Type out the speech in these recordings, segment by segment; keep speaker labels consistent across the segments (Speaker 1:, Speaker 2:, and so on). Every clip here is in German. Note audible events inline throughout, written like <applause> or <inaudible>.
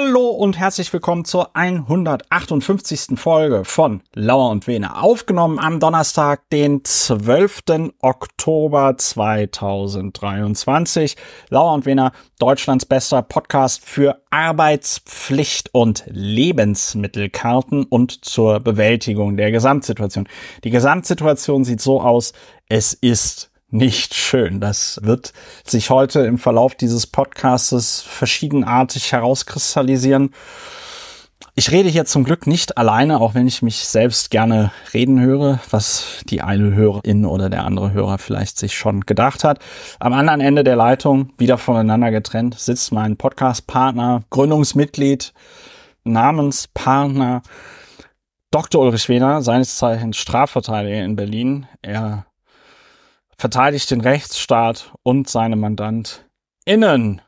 Speaker 1: Hallo und herzlich willkommen zur 158. Folge von Lauer und Vene. Aufgenommen am Donnerstag, den 12. Oktober 2023. Lauer und Vene, Deutschlands bester Podcast für Arbeitspflicht und Lebensmittelkarten und zur Bewältigung der Gesamtsituation. Die Gesamtsituation sieht so aus, es ist nicht schön. Das wird sich heute im Verlauf dieses Podcastes verschiedenartig herauskristallisieren. Ich rede hier zum Glück nicht alleine, auch wenn ich mich selbst gerne reden höre, was die eine Hörerin oder der andere Hörer vielleicht sich schon gedacht hat. Am anderen Ende der Leitung, wieder voneinander getrennt, sitzt mein Podcast-Partner, Gründungsmitglied, Namenspartner, Dr. Ulrich Wehner, seines Zeichens Strafverteidiger in Berlin. Er verteidigt den Rechtsstaat und seine MandantInnen.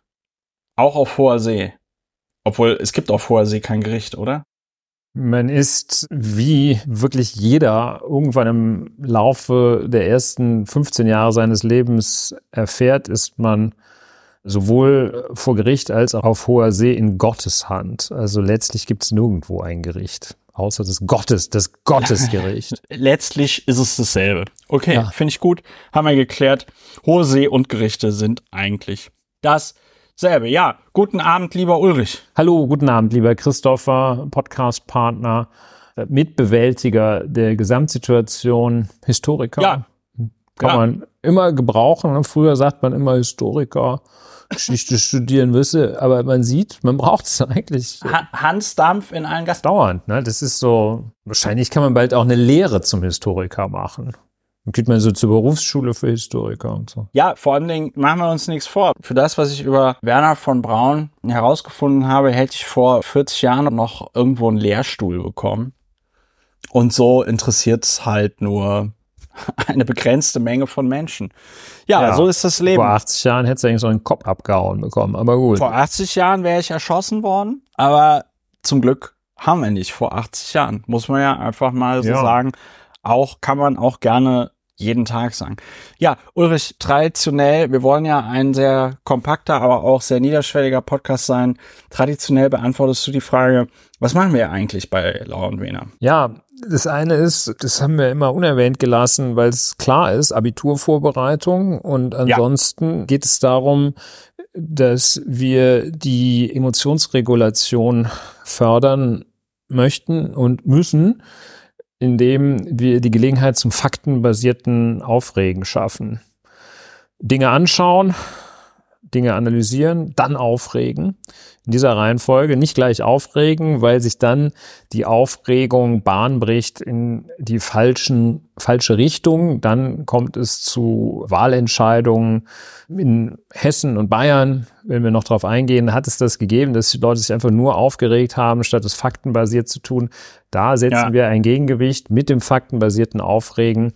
Speaker 1: Auch auf hoher See. Obwohl, es gibt auf hoher See kein Gericht, oder?
Speaker 2: Man ist wie wirklich jeder irgendwann im Laufe der ersten 15 Jahre seines Lebens erfährt, ist man sowohl vor Gericht als auch auf hoher See in Gottes Hand. Also letztlich gibt es nirgendwo ein Gericht. Außer des Gottes, das Gottesgericht. <laughs>
Speaker 1: Letztlich ist es dasselbe. Okay, ja. finde ich gut. Haben wir geklärt. Hohe See und Gerichte sind eigentlich dasselbe. Ja, guten Abend, lieber Ulrich.
Speaker 2: Hallo, guten Abend, lieber Christopher, Podcastpartner, Mitbewältiger der Gesamtsituation, Historiker. Ja. Kann ja. man immer gebrauchen. Früher sagt man immer Historiker. Geschichte studieren müsse, aber man sieht, man braucht es eigentlich.
Speaker 1: Hans Dampf in allen Gassen.
Speaker 2: Dauernd, ne? Das ist so, wahrscheinlich kann man bald auch eine Lehre zum Historiker machen. Dann geht man so zur Berufsschule für Historiker und so.
Speaker 1: Ja, vor allen Dingen machen wir uns nichts vor. Für das, was ich über Werner von Braun herausgefunden habe, hätte ich vor 40 Jahren noch irgendwo einen Lehrstuhl bekommen. Und so interessiert es halt nur <laughs> eine begrenzte Menge von Menschen. Ja, ja, so ist das Leben.
Speaker 2: Vor 80 Jahren hättest du eigentlich so einen Kopf abgehauen bekommen, aber gut.
Speaker 1: Vor 80 Jahren wäre ich erschossen worden, aber zum Glück haben wir nicht vor 80 Jahren. Muss man ja einfach mal so ja. sagen. Auch kann man auch gerne jeden Tag sagen. Ja, Ulrich, traditionell, wir wollen ja ein sehr kompakter, aber auch sehr niederschwelliger Podcast sein. Traditionell beantwortest du die Frage, was machen wir eigentlich bei Laura und Wiener?
Speaker 2: Ja, das eine ist, das haben wir immer unerwähnt gelassen, weil es klar ist, Abiturvorbereitung und ansonsten ja. geht es darum, dass wir die Emotionsregulation fördern möchten und müssen, indem wir die Gelegenheit zum faktenbasierten Aufregen schaffen. Dinge anschauen, Dinge analysieren, dann aufregen. In dieser Reihenfolge nicht gleich aufregen, weil sich dann die Aufregung Bahn bricht in die falschen, falsche Richtung. Dann kommt es zu Wahlentscheidungen in Hessen und Bayern. Wenn wir noch darauf eingehen, hat es das gegeben, dass die Leute sich einfach nur aufgeregt haben, statt es faktenbasiert zu tun. Da setzen ja. wir ein Gegengewicht mit dem faktenbasierten Aufregen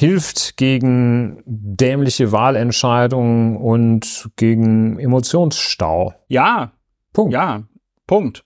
Speaker 2: hilft gegen dämliche Wahlentscheidungen und gegen Emotionsstau.
Speaker 1: Ja. Punkt. Ja. Punkt.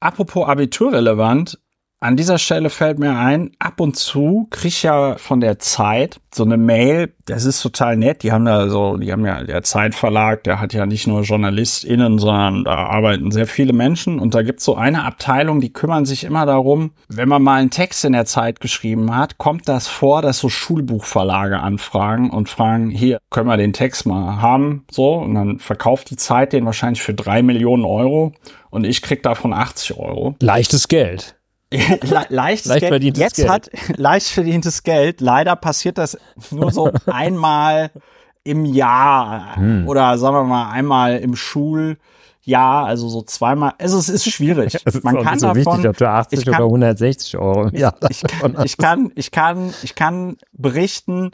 Speaker 1: Apropos Abiturrelevant, an dieser Stelle fällt mir ein, ab und zu kriege ich ja von der Zeit so eine Mail, das ist total nett, die haben da so, die haben ja, der Zeitverlag, der hat ja nicht nur JournalistInnen, sondern da arbeiten sehr viele Menschen und da gibt's so eine Abteilung, die kümmern sich immer darum, wenn man mal einen Text in der Zeit geschrieben hat, kommt das vor, dass so Schulbuchverlage anfragen und fragen, hier, können wir den Text mal haben, so, und dann verkauft die Zeit den wahrscheinlich für drei Millionen Euro und ich krieg davon 80 Euro.
Speaker 2: Leichtes Geld.
Speaker 1: Le <laughs> leichtes leicht Geld. Verdientes Jetzt Geld. hat <laughs> leicht verdientes Geld. Leider passiert das nur so <laughs> einmal im Jahr hm. oder sagen wir mal einmal im Schuljahr, also so zweimal. Also es ist schwierig.
Speaker 2: ist Man kann so davon, wichtig, ob du 80 kann, oder 160 Euro.
Speaker 1: Ja, ich, kann, ich kann, ich kann, ich kann berichten.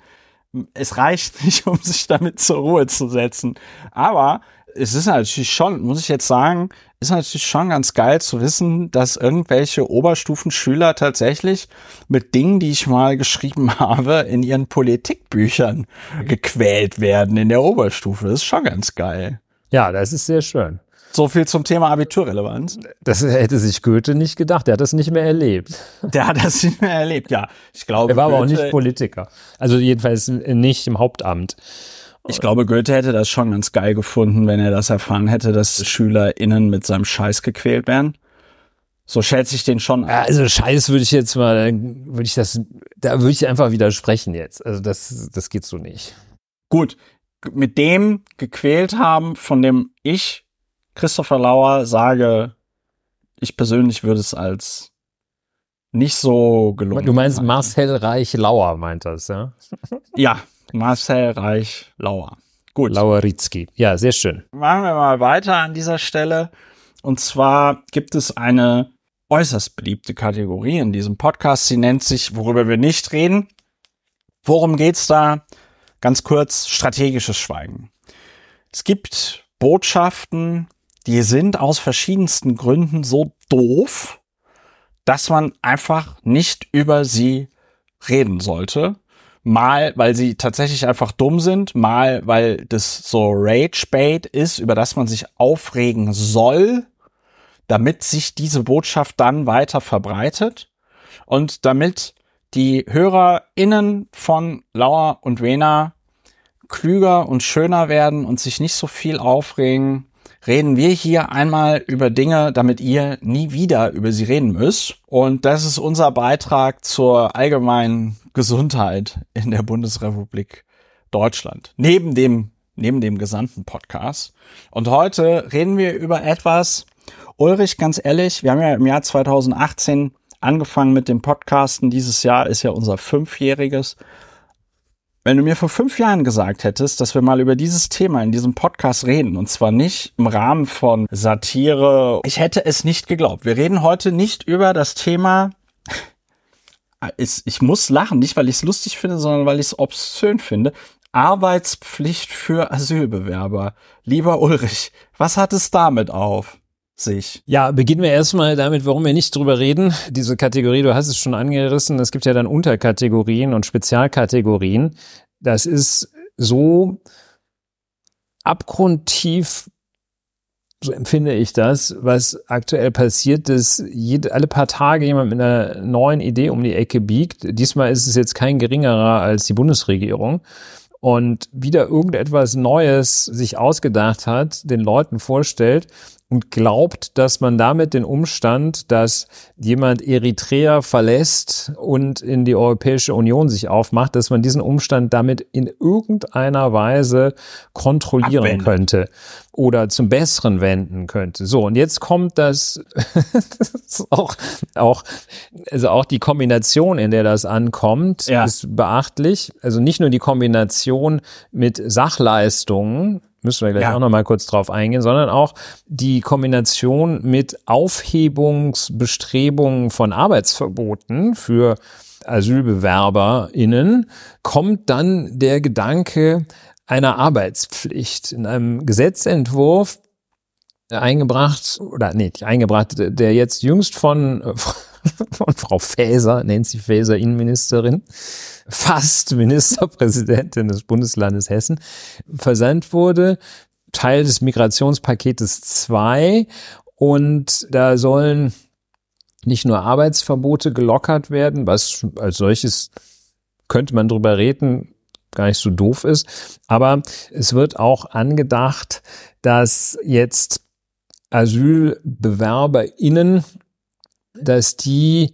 Speaker 1: Es reicht nicht, um sich damit zur Ruhe zu setzen. Aber es ist natürlich schon, muss ich jetzt sagen, ist natürlich schon ganz geil zu wissen, dass irgendwelche Oberstufenschüler tatsächlich mit Dingen, die ich mal geschrieben <laughs> habe, in ihren Politikbüchern gequält werden in der Oberstufe. Das ist schon ganz geil.
Speaker 2: Ja, das ist sehr schön.
Speaker 1: So viel zum Thema Abiturrelevanz.
Speaker 2: Das hätte sich Goethe nicht gedacht. Der hat das nicht mehr erlebt.
Speaker 1: Der hat das nicht mehr erlebt, ja. Ich glaube.
Speaker 2: Er war Goethe aber auch nicht Politiker. Also jedenfalls nicht im Hauptamt.
Speaker 1: Ich glaube, Goethe hätte das schon ganz geil gefunden, wenn er das erfahren hätte, dass SchülerInnen mit seinem Scheiß gequält werden. So schätze ich den schon.
Speaker 2: Ja, also Scheiß würde ich jetzt mal, würde ich das, da würde ich einfach widersprechen jetzt. Also das, das geht so nicht.
Speaker 1: Gut, mit dem gequält haben, von dem ich, Christopher Lauer, sage, ich persönlich würde es als nicht so gelungen.
Speaker 2: Du meinst Marcel Reich Lauer meint das, ja?
Speaker 1: ja, Marcel Reich Lauer.
Speaker 2: Gut. Laueritzky. Ja, sehr schön.
Speaker 1: Machen wir mal weiter an dieser Stelle. Und zwar gibt es eine äußerst beliebte Kategorie in diesem Podcast. Sie nennt sich, worüber wir nicht reden. Worum geht's da? Ganz kurz, strategisches Schweigen. Es gibt Botschaften, die sind aus verschiedensten Gründen so doof, dass man einfach nicht über sie reden sollte. Mal, weil sie tatsächlich einfach dumm sind, mal, weil das so Rage-Bait ist, über das man sich aufregen soll, damit sich diese Botschaft dann weiter verbreitet und damit die HörerInnen von Lauer und Wena klüger und schöner werden und sich nicht so viel aufregen, reden wir hier einmal über Dinge, damit ihr nie wieder über sie reden müsst. Und das ist unser Beitrag zur allgemeinen Gesundheit in der Bundesrepublik Deutschland. Neben dem, neben dem gesamten Podcast. Und heute reden wir über etwas, Ulrich, ganz ehrlich, wir haben ja im Jahr 2018 angefangen mit dem Podcasten. Dieses Jahr ist ja unser fünfjähriges. Wenn du mir vor fünf Jahren gesagt hättest, dass wir mal über dieses Thema in diesem Podcast reden, und zwar nicht im Rahmen von Satire, ich hätte es nicht geglaubt. Wir reden heute nicht über das Thema, <laughs> ich muss lachen, nicht weil ich es lustig finde, sondern weil ich es obszön finde. Arbeitspflicht für Asylbewerber. Lieber Ulrich, was hat es damit auf? Sich.
Speaker 2: Ja, beginnen wir erstmal damit, warum wir nicht drüber reden. Diese Kategorie, du hast es schon angerissen, es gibt ja dann Unterkategorien und Spezialkategorien. Das ist so abgrundtief, so empfinde ich das, was aktuell passiert, dass jede, alle paar Tage jemand mit einer neuen Idee um die Ecke biegt. Diesmal ist es jetzt kein geringerer als die Bundesregierung und wieder irgendetwas Neues sich ausgedacht hat, den Leuten vorstellt und glaubt, dass man damit den Umstand, dass jemand Eritrea verlässt und in die Europäische Union sich aufmacht, dass man diesen Umstand damit in irgendeiner Weise kontrollieren Abwenden. könnte oder zum Besseren wenden könnte. So, und jetzt kommt das, <laughs> das auch, auch, also auch die Kombination, in der das ankommt, ja. ist beachtlich. Also nicht nur die Kombination mit Sachleistungen, müssen wir gleich ja. auch noch mal kurz drauf eingehen, sondern auch die Kombination mit Aufhebungsbestrebungen von Arbeitsverboten für AsylbewerberInnen kommt dann der Gedanke einer Arbeitspflicht. In einem Gesetzentwurf eingebracht, oder nee, eingebracht, der jetzt jüngst von, <laughs> von Frau Faeser, Nancy Faeser, Innenministerin, fast Ministerpräsidentin des Bundeslandes Hessen, versandt wurde. Teil des Migrationspaketes 2 und da sollen nicht nur Arbeitsverbote gelockert werden, was als solches könnte man drüber reden, gar nicht so doof ist, aber es wird auch angedacht, dass jetzt AsylbewerberInnen, dass die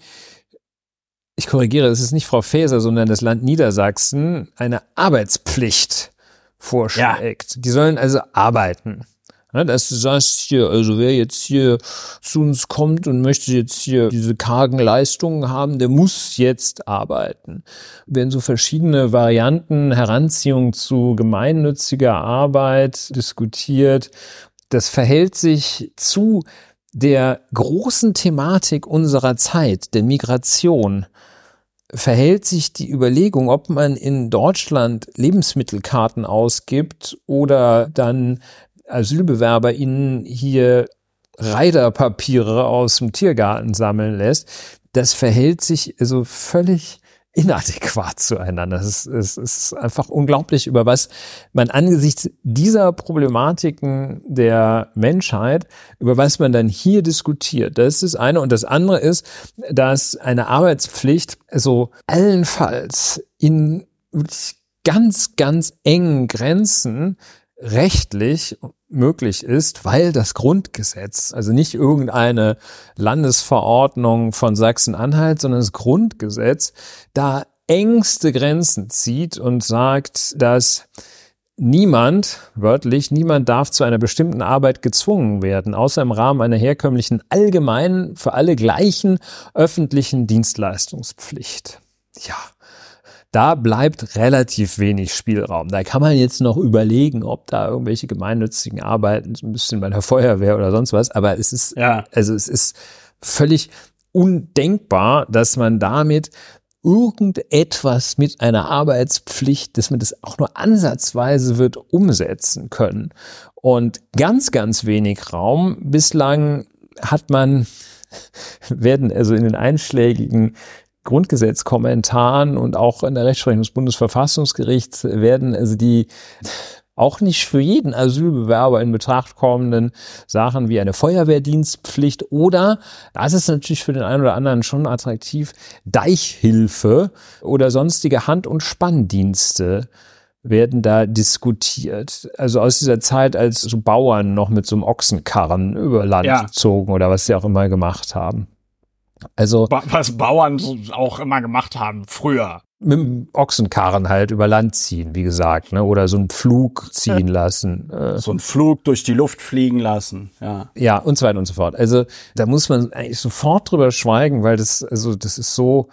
Speaker 2: ich korrigiere, es ist nicht Frau Faeser, sondern das Land Niedersachsen eine Arbeitspflicht vorschlägt. Ja. Die sollen also arbeiten. Ja, dass du sagst hier, also wer jetzt hier zu uns kommt und möchte jetzt hier diese kargen Leistungen haben, der muss jetzt arbeiten. Werden so verschiedene Varianten, Heranziehung zu gemeinnütziger Arbeit diskutiert. Das verhält sich zu der großen Thematik unserer Zeit, der Migration, verhält sich die Überlegung, ob man in Deutschland Lebensmittelkarten ausgibt oder dann AsylbewerberInnen hier Reiderpapiere aus dem Tiergarten sammeln lässt, das verhält sich also völlig inadäquat zueinander. Es ist, es ist einfach unglaublich, über was man angesichts dieser Problematiken der Menschheit, über was man dann hier diskutiert. Das ist das eine. Und das andere ist, dass eine Arbeitspflicht also allenfalls in ganz, ganz engen Grenzen rechtlich möglich ist, weil das Grundgesetz, also nicht irgendeine Landesverordnung von Sachsen-Anhalt, sondern das Grundgesetz, da engste Grenzen zieht und sagt, dass niemand, wörtlich, niemand darf zu einer bestimmten Arbeit gezwungen werden, außer im Rahmen einer herkömmlichen allgemeinen, für alle gleichen öffentlichen Dienstleistungspflicht. Ja, da bleibt relativ wenig Spielraum. Da kann man jetzt noch überlegen, ob da irgendwelche gemeinnützigen Arbeiten, so ein bisschen bei der Feuerwehr oder sonst was, aber es ist, ja. also es ist völlig undenkbar, dass man damit irgendetwas mit einer Arbeitspflicht, dass man das auch nur ansatzweise wird umsetzen können. Und ganz, ganz wenig Raum bislang hat man, <laughs> werden also in den einschlägigen Grundgesetzkommentaren und auch in der Rechtsprechung des Bundesverfassungsgerichts werden also die auch nicht für jeden Asylbewerber in Betracht kommenden Sachen wie eine Feuerwehrdienstpflicht oder, das ist natürlich für den einen oder anderen schon attraktiv, Deichhilfe oder sonstige Hand- und Spanndienste werden da diskutiert. Also aus dieser Zeit, als so Bauern noch mit so einem Ochsenkarren über Land ja. zogen oder was sie auch immer gemacht haben.
Speaker 1: Also was Bauern auch immer gemacht haben früher
Speaker 2: mit dem Ochsenkarren halt über Land ziehen, wie gesagt, ne? Oder so einen Flug ziehen <laughs> lassen.
Speaker 1: Äh. So einen Flug durch die Luft fliegen lassen, ja.
Speaker 2: Ja, und so weiter und so fort. Also da muss man eigentlich sofort drüber schweigen, weil das, also das ist so,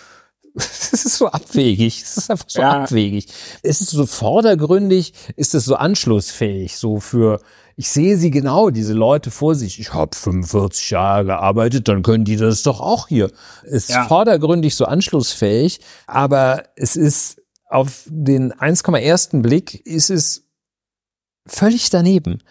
Speaker 2: <laughs> das ist so abwegig. Das ist einfach so ja. abwegig. Es ist so vordergründig, ist es so anschlussfähig, so für ich sehe sie genau, diese Leute vor sich. Ich habe 45 Jahre gearbeitet, dann können die das doch auch hier. Ist ja. vordergründig so anschlussfähig, aber es ist auf den 1,1. Blick ist es völlig daneben.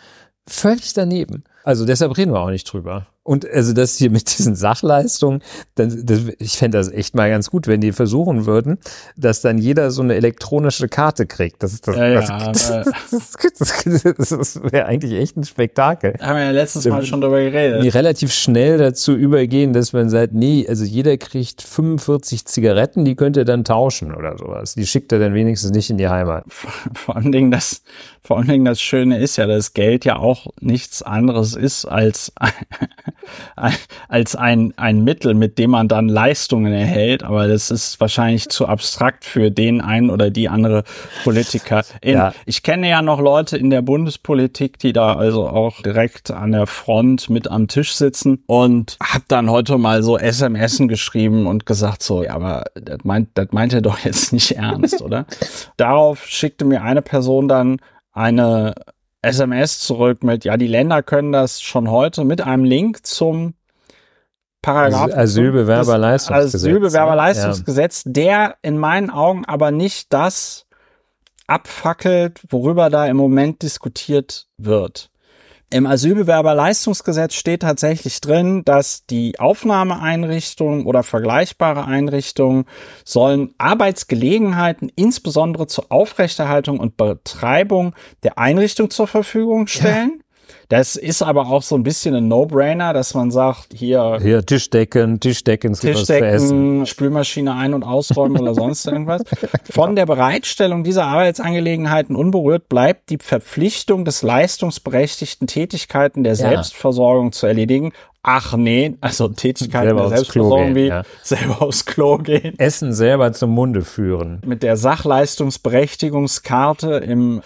Speaker 2: Völlig daneben. Also deshalb reden wir auch nicht drüber. Und also das hier mit diesen Sachleistungen, dann, das, ich fände das echt mal ganz gut, wenn die versuchen würden, dass dann jeder so eine elektronische Karte kriegt. Das, das, ja, das, ja, das, das, wäre eigentlich echt ein Spektakel.
Speaker 1: Haben wir ja letztes Mal schon darüber geredet.
Speaker 2: Die relativ schnell dazu übergehen, dass man sagt, nee, also jeder kriegt 45 Zigaretten, die könnt ihr dann tauschen oder sowas. Die schickt er dann wenigstens nicht in die Heimat. <laughs>
Speaker 1: Vor allen Dingen das, vor allen Dingen das Schöne ist ja, dass Geld ja auch nichts anderes ist als <laughs> als ein, ein Mittel, mit dem man dann Leistungen erhält. Aber das ist wahrscheinlich zu abstrakt für den einen oder die andere Politiker. In, ja. Ich kenne ja noch Leute in der Bundespolitik, die da also auch direkt an der Front mit am Tisch sitzen und hab dann heute mal so SMSen geschrieben und gesagt so, ja, aber das meint, das meint er doch jetzt nicht ernst, <laughs> oder? Darauf schickte mir eine Person dann eine SMS zurück mit, ja, die Länder können das schon heute mit einem Link zum Paragraph
Speaker 2: Asylbewerberleistungsgesetz.
Speaker 1: Asylbewerberleistungsgesetz, ja. der in meinen Augen aber nicht das abfackelt, worüber da im Moment diskutiert wird. Im Asylbewerberleistungsgesetz steht tatsächlich drin, dass die Aufnahmeeinrichtungen oder vergleichbare Einrichtungen sollen Arbeitsgelegenheiten insbesondere zur Aufrechterhaltung und Betreibung der Einrichtung zur Verfügung stellen. Ja. Das ist aber auch so ein bisschen ein No-Brainer, dass man sagt, hier.
Speaker 2: Hier Tischdecken, Tischdecken,
Speaker 1: Tischdecken, Spülmaschine ein- und ausräumen oder sonst irgendwas. Von der Bereitstellung dieser Arbeitsangelegenheiten unberührt bleibt die Verpflichtung des leistungsberechtigten Tätigkeiten der Selbstversorgung ja. zu erledigen. Ach nee, also Tätigkeiten selber der Selbstversorgung wie ja. selber aufs Klo gehen.
Speaker 2: Essen selber zum Munde führen.
Speaker 1: Mit der Sachleistungsberechtigungskarte im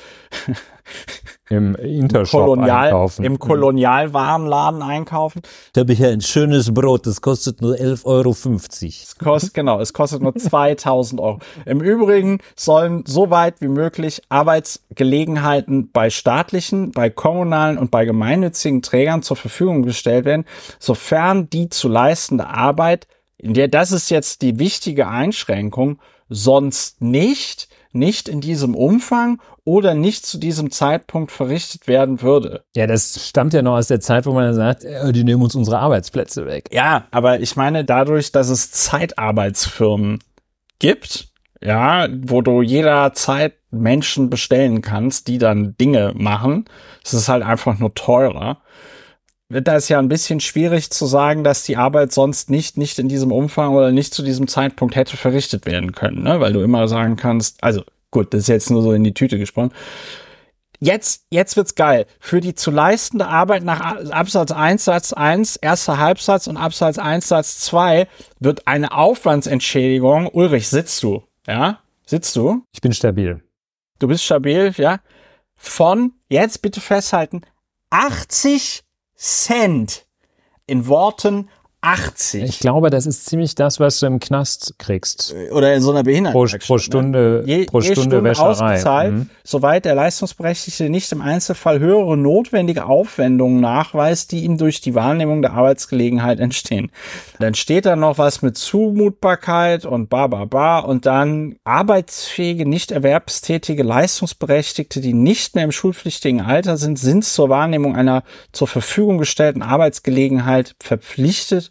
Speaker 2: im Intershop
Speaker 1: Kolonial,
Speaker 2: einkaufen.
Speaker 1: Im Kolonialwarenladen einkaufen.
Speaker 2: Da habe ich ja ein schönes Brot, das kostet nur 11,50 Euro. Es
Speaker 1: kostet, genau, es kostet nur 2000 Euro. Im Übrigen sollen so weit wie möglich Arbeitsgelegenheiten bei staatlichen, bei kommunalen und bei gemeinnützigen Trägern zur Verfügung gestellt werden, sofern die zu leistende Arbeit, in der, das ist jetzt die wichtige Einschränkung, sonst nicht nicht in diesem Umfang oder nicht zu diesem Zeitpunkt verrichtet werden würde.
Speaker 2: Ja, das stammt ja noch aus der Zeit, wo man sagt, äh, die nehmen uns unsere Arbeitsplätze weg.
Speaker 1: Ja, aber ich meine, dadurch, dass es Zeitarbeitsfirmen gibt, ja, wo du jederzeit Menschen bestellen kannst, die dann Dinge machen, es ist halt einfach nur teurer wird das ja ein bisschen schwierig zu sagen, dass die Arbeit sonst nicht, nicht in diesem Umfang oder nicht zu diesem Zeitpunkt hätte verrichtet werden können, ne? weil du immer sagen kannst, also Gut, das ist jetzt nur so in die Tüte gesprochen. Jetzt, jetzt wird's geil. Für die zu leistende Arbeit nach Absatz 1 Satz 1, erster Halbsatz und Absatz 1 Satz 2 wird eine Aufwandsentschädigung. Ulrich, sitzt du? Ja? Sitzt du?
Speaker 2: Ich bin stabil.
Speaker 1: Du bist stabil, ja? Von, jetzt bitte festhalten, 80 Cent in Worten 80.
Speaker 2: Ich glaube, das ist ziemlich das, was du im Knast kriegst.
Speaker 1: Oder in so einer Behinderten.
Speaker 2: Pro, pro Stunde, je, pro Stunde, Stunde Wäscherei.
Speaker 1: Mhm. Soweit der Leistungsberechtigte nicht im Einzelfall höhere notwendige Aufwendungen nachweist, die ihm durch die Wahrnehmung der Arbeitsgelegenheit entstehen. Dann steht da noch was mit Zumutbarkeit und ba, ba, ba und dann arbeitsfähige, nicht erwerbstätige Leistungsberechtigte, die nicht mehr im schulpflichtigen Alter sind, sind zur Wahrnehmung einer zur Verfügung gestellten Arbeitsgelegenheit verpflichtet,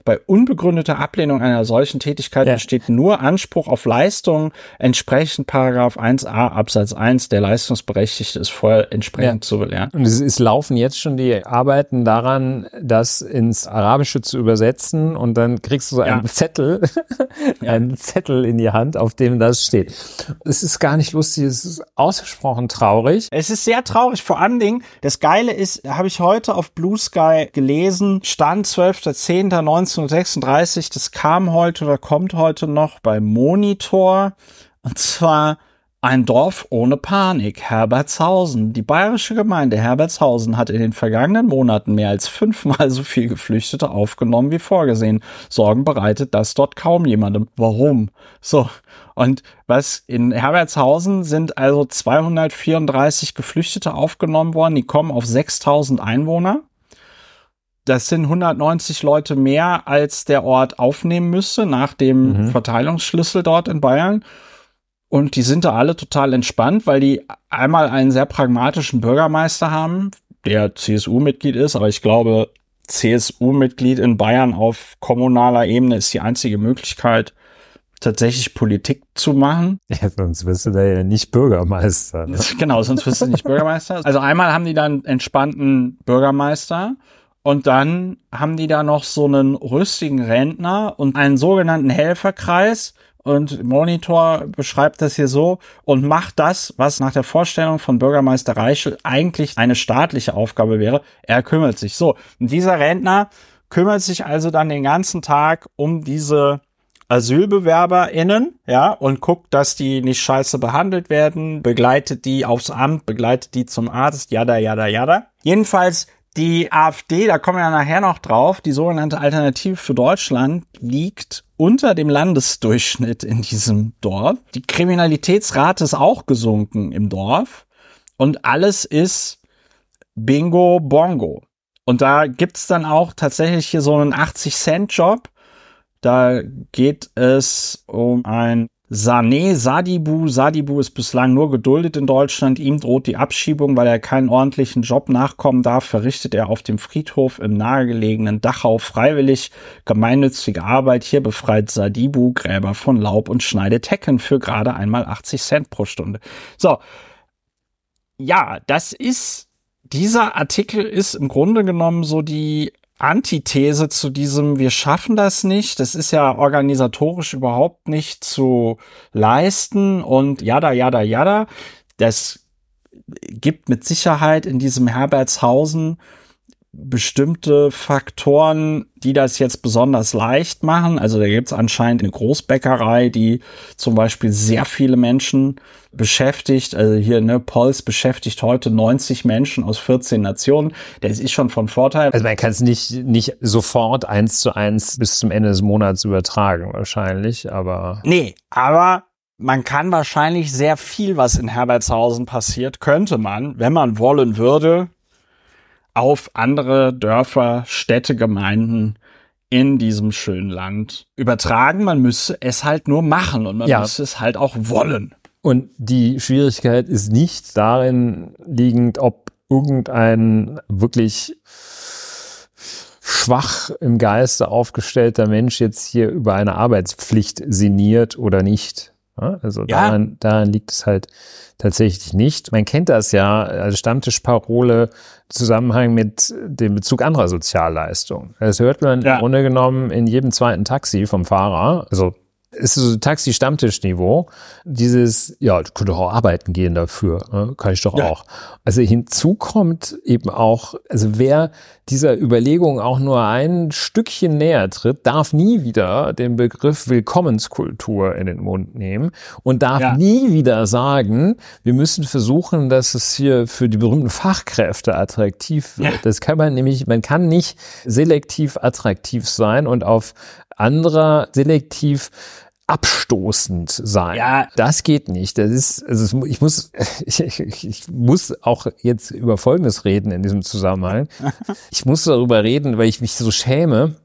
Speaker 1: bei unbegründeter Ablehnung einer solchen Tätigkeit ja. besteht nur Anspruch auf Leistung entsprechend Paragraph 1a Absatz 1. Der Leistungsberechtigte ist vorher entsprechend ja. zu belehren.
Speaker 2: Und es, es, laufen jetzt schon die Arbeiten daran, das ins Arabische zu übersetzen und dann kriegst du so einen ja. Zettel, <laughs> einen Zettel in die Hand, auf dem das steht. Es ist gar nicht lustig, es ist ausgesprochen traurig.
Speaker 1: Es ist sehr traurig. Vor allen Dingen, das Geile ist, habe ich heute auf Blue Sky gelesen, Stand 12.10.19 1936, das kam heute oder kommt heute noch bei Monitor. Und zwar ein Dorf ohne Panik, Herbertshausen. Die bayerische Gemeinde Herbertshausen hat in den vergangenen Monaten mehr als fünfmal so viel Geflüchtete aufgenommen wie vorgesehen. Sorgen bereitet das dort kaum jemandem. Warum? So. Und was in Herbertshausen sind also 234 Geflüchtete aufgenommen worden. Die kommen auf 6000 Einwohner. Das sind 190 Leute mehr, als der Ort aufnehmen müsste nach dem mhm. Verteilungsschlüssel dort in Bayern. Und die sind da alle total entspannt, weil die einmal einen sehr pragmatischen Bürgermeister haben, der CSU-Mitglied ist, aber ich glaube, CSU-Mitglied in Bayern auf kommunaler Ebene ist die einzige Möglichkeit, tatsächlich Politik zu machen.
Speaker 2: Ja, sonst wirst du da ja nicht Bürgermeister.
Speaker 1: Ne? <laughs> Genau, sonst wirst du nicht Bürgermeister. Also einmal haben die dann entspannten Bürgermeister und dann haben die da noch so einen rüstigen Rentner und einen sogenannten Helferkreis. Und Monitor beschreibt das hier so und macht das, was nach der Vorstellung von Bürgermeister Reichel eigentlich eine staatliche Aufgabe wäre. Er kümmert sich. So, und dieser Rentner kümmert sich also dann den ganzen Tag um diese AsylbewerberInnen, ja, und guckt, dass die nicht scheiße behandelt werden, begleitet die aufs Amt, begleitet die zum Arzt, jada, jada, jada. Jedenfalls die AfD, da kommen wir ja nachher noch drauf, die sogenannte Alternative für Deutschland liegt unter dem Landesdurchschnitt in diesem Dorf. Die Kriminalitätsrate ist auch gesunken im Dorf und alles ist Bingo Bongo. Und da gibt's dann auch tatsächlich hier so einen 80-Cent-Job. Da geht es um ein Sané Sadibu. Sadibu ist bislang nur geduldet in Deutschland. Ihm droht die Abschiebung, weil er keinen ordentlichen Job nachkommen darf. Verrichtet er auf dem Friedhof im nahegelegenen Dachau freiwillig gemeinnützige Arbeit. Hier befreit Sadibu Gräber von Laub und schneidet Hecken für gerade einmal 80 Cent pro Stunde. So. Ja, das ist, dieser Artikel ist im Grunde genommen so die Antithese zu diesem, wir schaffen das nicht, das ist ja organisatorisch überhaupt nicht zu leisten und jada, jada, jada. Das gibt mit Sicherheit in diesem Herbertshausen bestimmte Faktoren, die das jetzt besonders leicht machen. Also da gibt es anscheinend eine Großbäckerei, die zum Beispiel sehr viele Menschen beschäftigt. Also hier, ne, Pols beschäftigt heute 90 Menschen aus 14 Nationen. Das ist schon von Vorteil.
Speaker 2: Also man kann es nicht, nicht sofort eins zu eins bis zum Ende des Monats übertragen, wahrscheinlich, aber.
Speaker 1: Nee, aber man kann wahrscheinlich sehr viel, was in Herbertshausen passiert, könnte man, wenn man wollen würde, auf andere Dörfer, Städte, Gemeinden in diesem schönen Land übertragen. Man müsste es halt nur machen und man ja. müsste es halt auch wollen.
Speaker 2: Und die Schwierigkeit ist nicht darin liegend, ob irgendein wirklich schwach im Geiste aufgestellter Mensch jetzt hier über eine Arbeitspflicht sinniert oder nicht. Also ja. daran, daran liegt es halt tatsächlich nicht. Man kennt das ja als Stammtischparole Zusammenhang mit dem Bezug anderer Sozialleistungen. Das hört man ja. im Grunde genommen in jedem zweiten Taxi vom Fahrer. Also ist so Taxi-Stammtisch-Niveau. Dieses, ja, du könntest auch arbeiten gehen dafür, ne? kann ich doch ja. auch. Also hinzu kommt eben auch, also wer dieser Überlegung auch nur ein Stückchen näher tritt, darf nie wieder den Begriff Willkommenskultur in den Mund nehmen und darf ja. nie wieder sagen, wir müssen versuchen, dass es hier für die berühmten Fachkräfte attraktiv wird. Ja. Das kann man nämlich, man kann nicht selektiv attraktiv sein und auf anderer selektiv abstoßend sein. Ja. Das geht nicht. Das ist, also ich muss, ich, <laughs> ich, muss auch jetzt über Folgendes reden in diesem Zusammenhang. <laughs> Ich muss darüber reden, weil ich mich so schäme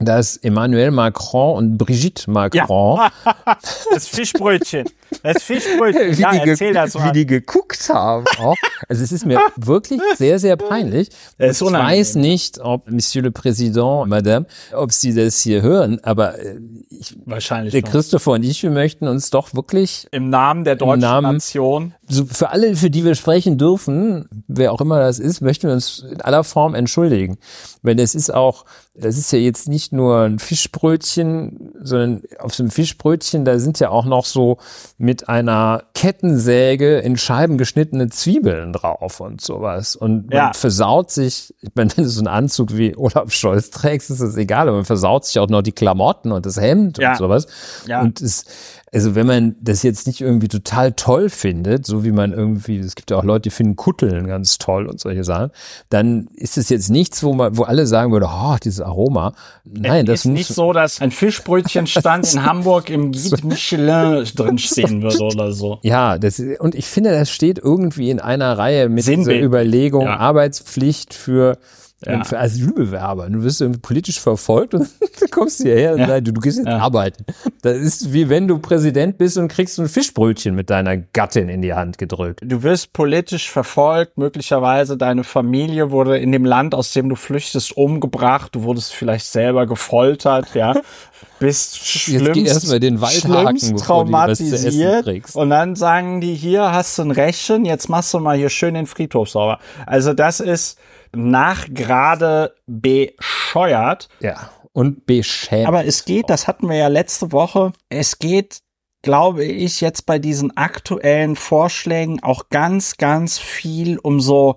Speaker 2: dass Emmanuel Macron und Brigitte Macron ja. <laughs>
Speaker 1: das Fischbrötchen, das Fischbrötchen, <laughs>
Speaker 2: wie, ja, die, das wie die geguckt haben. Auch. Also es ist mir <laughs> wirklich sehr, sehr peinlich. Ich weiß nicht, ob Monsieur le Président, Madame, ob Sie das hier hören, aber äh, ich, wahrscheinlich. Der Christopher und ich, wir möchten uns doch wirklich
Speaker 1: im Namen der deutschen Namen, Nation
Speaker 2: so für alle, für die wir sprechen dürfen, wer auch immer das ist, möchten wir uns in aller Form entschuldigen. Weil es ist auch, das ist ja jetzt nicht nur ein Fischbrötchen, sondern auf so einem Fischbrötchen, da sind ja auch noch so mit einer Kettensäge in Scheiben geschnittene Zwiebeln drauf und sowas. Und man ja. versaut sich, ich meine, wenn du so einen Anzug wie Olaf Scholz trägst, ist das egal, aber man versaut sich auch noch die Klamotten und das Hemd ja. und sowas. Ja. Und es, also wenn man das jetzt nicht irgendwie total toll findet, so wie man irgendwie, es gibt ja auch Leute, die finden Kutteln ganz toll und solche Sachen, dann ist es jetzt nichts, wo man, wo alle sagen würde, oh, dieses Aroma.
Speaker 1: Nein, es das ist nicht so, dass ein Fischbrötchenstand in <laughs> Hamburg im Guide Michelin drin stehen würde oder so.
Speaker 2: Ja, das, und ich finde, das steht irgendwie in einer Reihe mit Sinnbild. dieser Überlegung, ja. Arbeitspflicht für ja. für Asylbewerber. Du wirst irgendwie politisch verfolgt und <laughs> du kommst hierher und ja. sagst, du, du gehst jetzt ja. arbeiten. Das ist wie wenn du Präsident bist und kriegst ein Fischbrötchen mit deiner Gattin in die Hand gedrückt.
Speaker 1: Du wirst politisch verfolgt, möglicherweise deine Familie wurde in dem Land, aus dem du flüchtest, umgebracht, du wurdest vielleicht selber gefoltert, ja. <laughs> bist schlimmst,
Speaker 2: Jetzt erstmal den Waldhaken,
Speaker 1: traumatisiert und dann sagen die hier hast du ein Rächen, jetzt machst du mal hier schön den Friedhof sauber. Also das ist nachgerade bescheuert.
Speaker 2: Ja, und beschämt.
Speaker 1: Aber es geht, das hatten wir ja letzte Woche, es geht, glaube ich, jetzt bei diesen aktuellen Vorschlägen auch ganz, ganz viel um so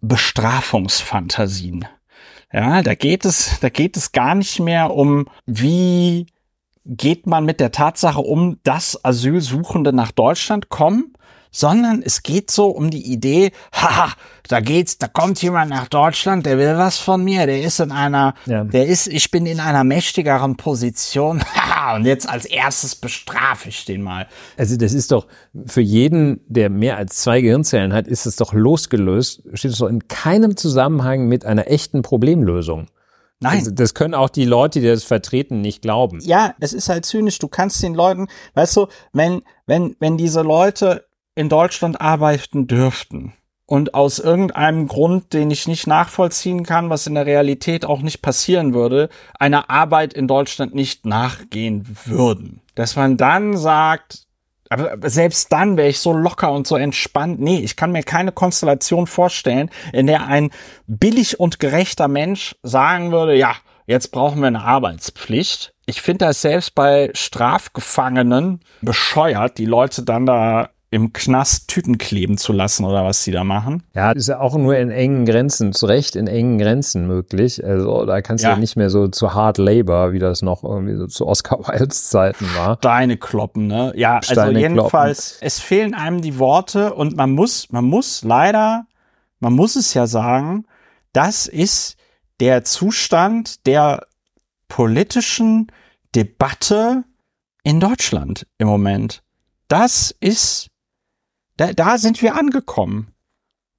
Speaker 1: Bestrafungsfantasien. Ja, da geht es, da geht es gar nicht mehr um, wie geht man mit der Tatsache um, dass Asylsuchende nach Deutschland kommen, sondern es geht so um die Idee, haha, da geht's, da kommt jemand nach Deutschland, der will was von mir, der ist in einer, ja. der ist, ich bin in einer mächtigeren Position, <laughs> haha, und jetzt als erstes bestrafe ich den mal.
Speaker 2: Also das ist doch für jeden, der mehr als zwei Gehirnzellen hat, ist es doch losgelöst, steht es doch in keinem Zusammenhang mit einer echten Problemlösung. Nein. Also das können auch die Leute, die das vertreten, nicht glauben.
Speaker 1: Ja, es ist halt zynisch. Du kannst den Leuten, weißt du, wenn, wenn, wenn diese Leute in Deutschland arbeiten dürften und aus irgendeinem Grund, den ich nicht nachvollziehen kann, was in der Realität auch nicht passieren würde, einer Arbeit in Deutschland nicht nachgehen würden. Dass man dann sagt, aber selbst dann wäre ich so locker und so entspannt. Nee, ich kann mir keine Konstellation vorstellen, in der ein billig und gerechter Mensch sagen würde, ja, jetzt brauchen wir eine Arbeitspflicht. Ich finde das selbst bei Strafgefangenen bescheuert, die Leute dann da im Knast Tüten kleben zu lassen oder was sie da machen.
Speaker 2: Ja, ist ja auch nur in engen Grenzen, zu Recht in engen Grenzen möglich. Also da kannst du ja. ja nicht mehr so zu Hard Labor, wie das noch irgendwie so zu Oscar Wildes Zeiten war.
Speaker 1: Steine kloppen, ne? Ja, also Steine also jedenfalls, kloppen. es fehlen einem die Worte und man muss, man muss leider, man muss es ja sagen, das ist der Zustand der politischen Debatte in Deutschland im Moment. Das ist da, da sind wir angekommen.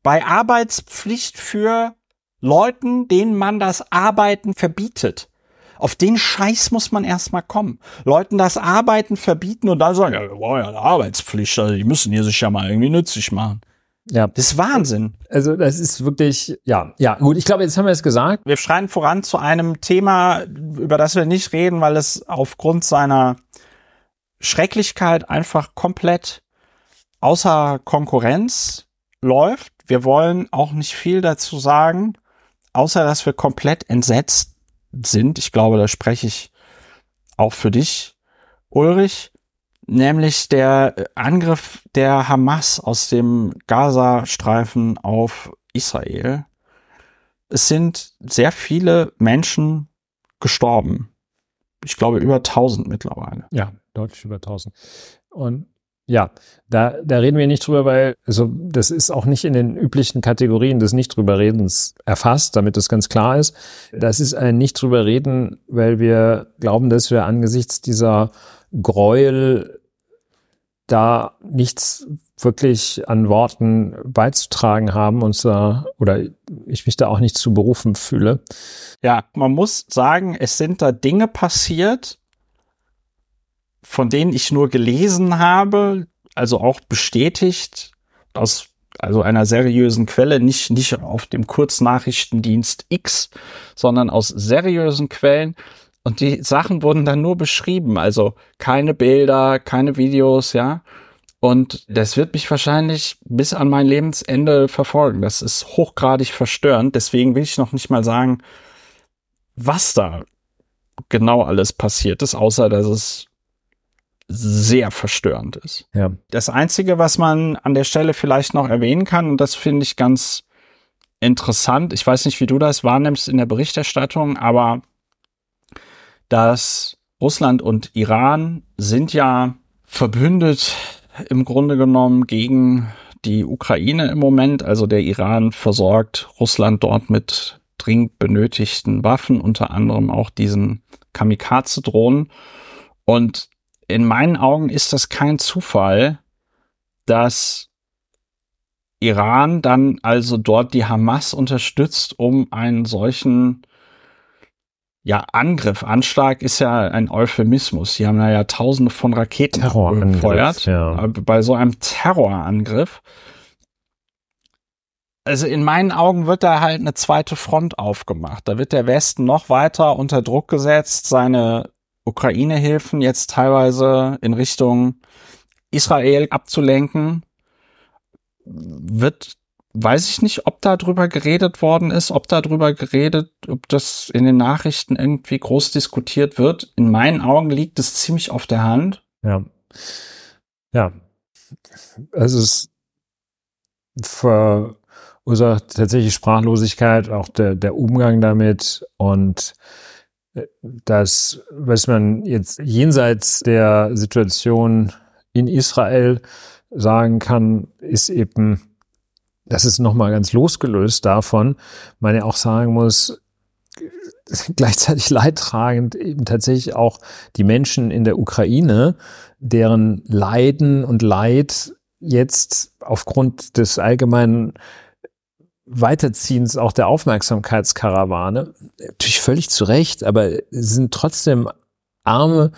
Speaker 1: Bei Arbeitspflicht für Leuten, denen man das Arbeiten verbietet. Auf den Scheiß muss man erstmal kommen. Leuten das Arbeiten verbieten und dann sagen, ja, wir brauchen ja eine Arbeitspflicht, also die müssen hier sich ja mal irgendwie nützlich machen. Ja. Das ist Wahnsinn.
Speaker 2: Also das ist wirklich, ja, ja, gut, ich glaube, jetzt haben wir es gesagt.
Speaker 1: Wir schreien voran zu einem Thema, über das wir nicht reden, weil es aufgrund seiner Schrecklichkeit einfach komplett außer Konkurrenz läuft. Wir wollen auch nicht viel dazu sagen, außer dass wir komplett entsetzt sind. Ich glaube, da spreche ich auch für dich. Ulrich, nämlich der Angriff der Hamas aus dem Gazastreifen auf Israel. Es sind sehr viele Menschen gestorben. Ich glaube über 1000 mittlerweile.
Speaker 2: Ja, deutlich über 1000. Und ja, da, da reden wir nicht drüber, weil, also das ist auch nicht in den üblichen Kategorien des nicht drüber Redens erfasst, damit das ganz klar ist. Das ist ein nicht drüber reden, weil wir glauben, dass wir angesichts dieser Gräuel da nichts wirklich an Worten beizutragen haben und da, oder ich mich da auch nicht zu berufen fühle.
Speaker 1: Ja, man muss sagen, es sind da Dinge passiert, von denen ich nur gelesen habe, also auch bestätigt aus also einer seriösen Quelle, nicht, nicht auf dem Kurznachrichtendienst X, sondern aus seriösen Quellen. Und die Sachen wurden dann nur beschrieben, also keine Bilder, keine Videos, ja. Und das wird mich wahrscheinlich bis an mein Lebensende verfolgen. Das ist hochgradig verstörend. Deswegen will ich noch nicht mal sagen, was da genau alles passiert ist, außer dass es sehr verstörend ist.
Speaker 2: Ja.
Speaker 1: Das Einzige, was man an der Stelle vielleicht noch erwähnen kann, und das finde ich ganz interessant, ich weiß nicht, wie du das wahrnimmst in der Berichterstattung, aber dass Russland und Iran sind ja verbündet im Grunde genommen gegen die Ukraine im Moment. Also der Iran versorgt Russland dort mit dringend benötigten Waffen, unter anderem auch diesen Kamikaze-Drohnen. Und in meinen Augen ist das kein Zufall, dass Iran dann also dort die Hamas unterstützt, um einen solchen ja, Angriff, Anschlag ist ja ein Euphemismus. Sie haben da ja tausende von Raketen gefeuert. Ja. Bei so einem Terrorangriff. Also in meinen Augen wird da halt eine zweite Front aufgemacht. Da wird der Westen noch weiter unter Druck gesetzt, seine Ukraine-Hilfen jetzt teilweise in Richtung Israel abzulenken, wird, weiß ich nicht, ob da drüber geredet worden ist, ob da drüber geredet, ob das in den Nachrichten irgendwie groß diskutiert wird. In meinen Augen liegt es ziemlich auf der Hand.
Speaker 2: Ja. Ja. Also es verursacht tatsächlich Sprachlosigkeit, auch der, der Umgang damit und das, was man jetzt jenseits der Situation in Israel sagen kann, ist eben, das ist nochmal ganz losgelöst davon, man ja auch sagen muss, <laughs> gleichzeitig leidtragend eben tatsächlich auch die Menschen in der Ukraine, deren Leiden und Leid jetzt aufgrund des allgemeinen Weiterziehens auch der Aufmerksamkeitskarawane, natürlich völlig zu Recht, aber sind trotzdem arme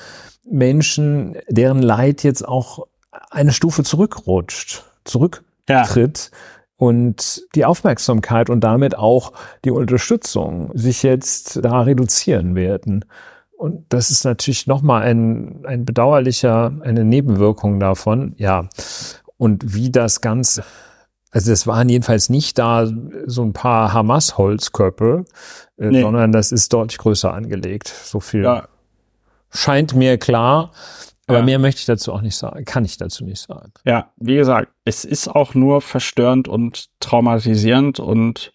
Speaker 2: Menschen, deren Leid jetzt auch eine Stufe zurückrutscht, zurücktritt ja. und die Aufmerksamkeit und damit auch die Unterstützung sich jetzt da reduzieren werden. Und das ist natürlich nochmal ein, ein bedauerlicher, eine Nebenwirkung davon, ja. Und wie das Ganze also es waren jedenfalls nicht da so ein paar Hamas-Holzkörper, äh, nee. sondern das ist deutlich größer angelegt. So viel ja. scheint mir klar. Aber ja. mehr möchte ich dazu auch nicht sagen, kann ich dazu nicht sagen.
Speaker 1: Ja, wie gesagt, es ist auch nur verstörend und traumatisierend und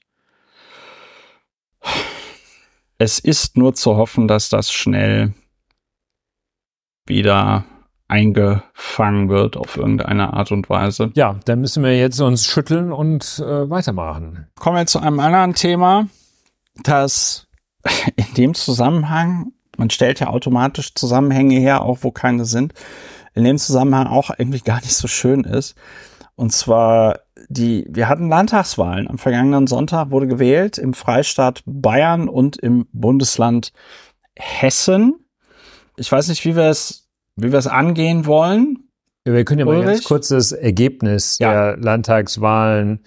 Speaker 1: es ist nur zu hoffen, dass das schnell wieder eingefangen wird auf irgendeine Art und Weise.
Speaker 2: Ja, dann müssen wir jetzt uns schütteln und äh, weitermachen.
Speaker 1: Kommen wir zu einem anderen Thema, das in dem Zusammenhang, man stellt ja automatisch Zusammenhänge her, auch wo keine sind, in dem Zusammenhang auch irgendwie gar nicht so schön ist. Und zwar die, wir hatten Landtagswahlen. Am vergangenen Sonntag wurde gewählt im Freistaat Bayern und im Bundesland Hessen. Ich weiß nicht, wie wir es wie wir es angehen wollen.
Speaker 2: Wir können ja mal Ulrich? ganz kurz das Ergebnis ja. der Landtagswahlen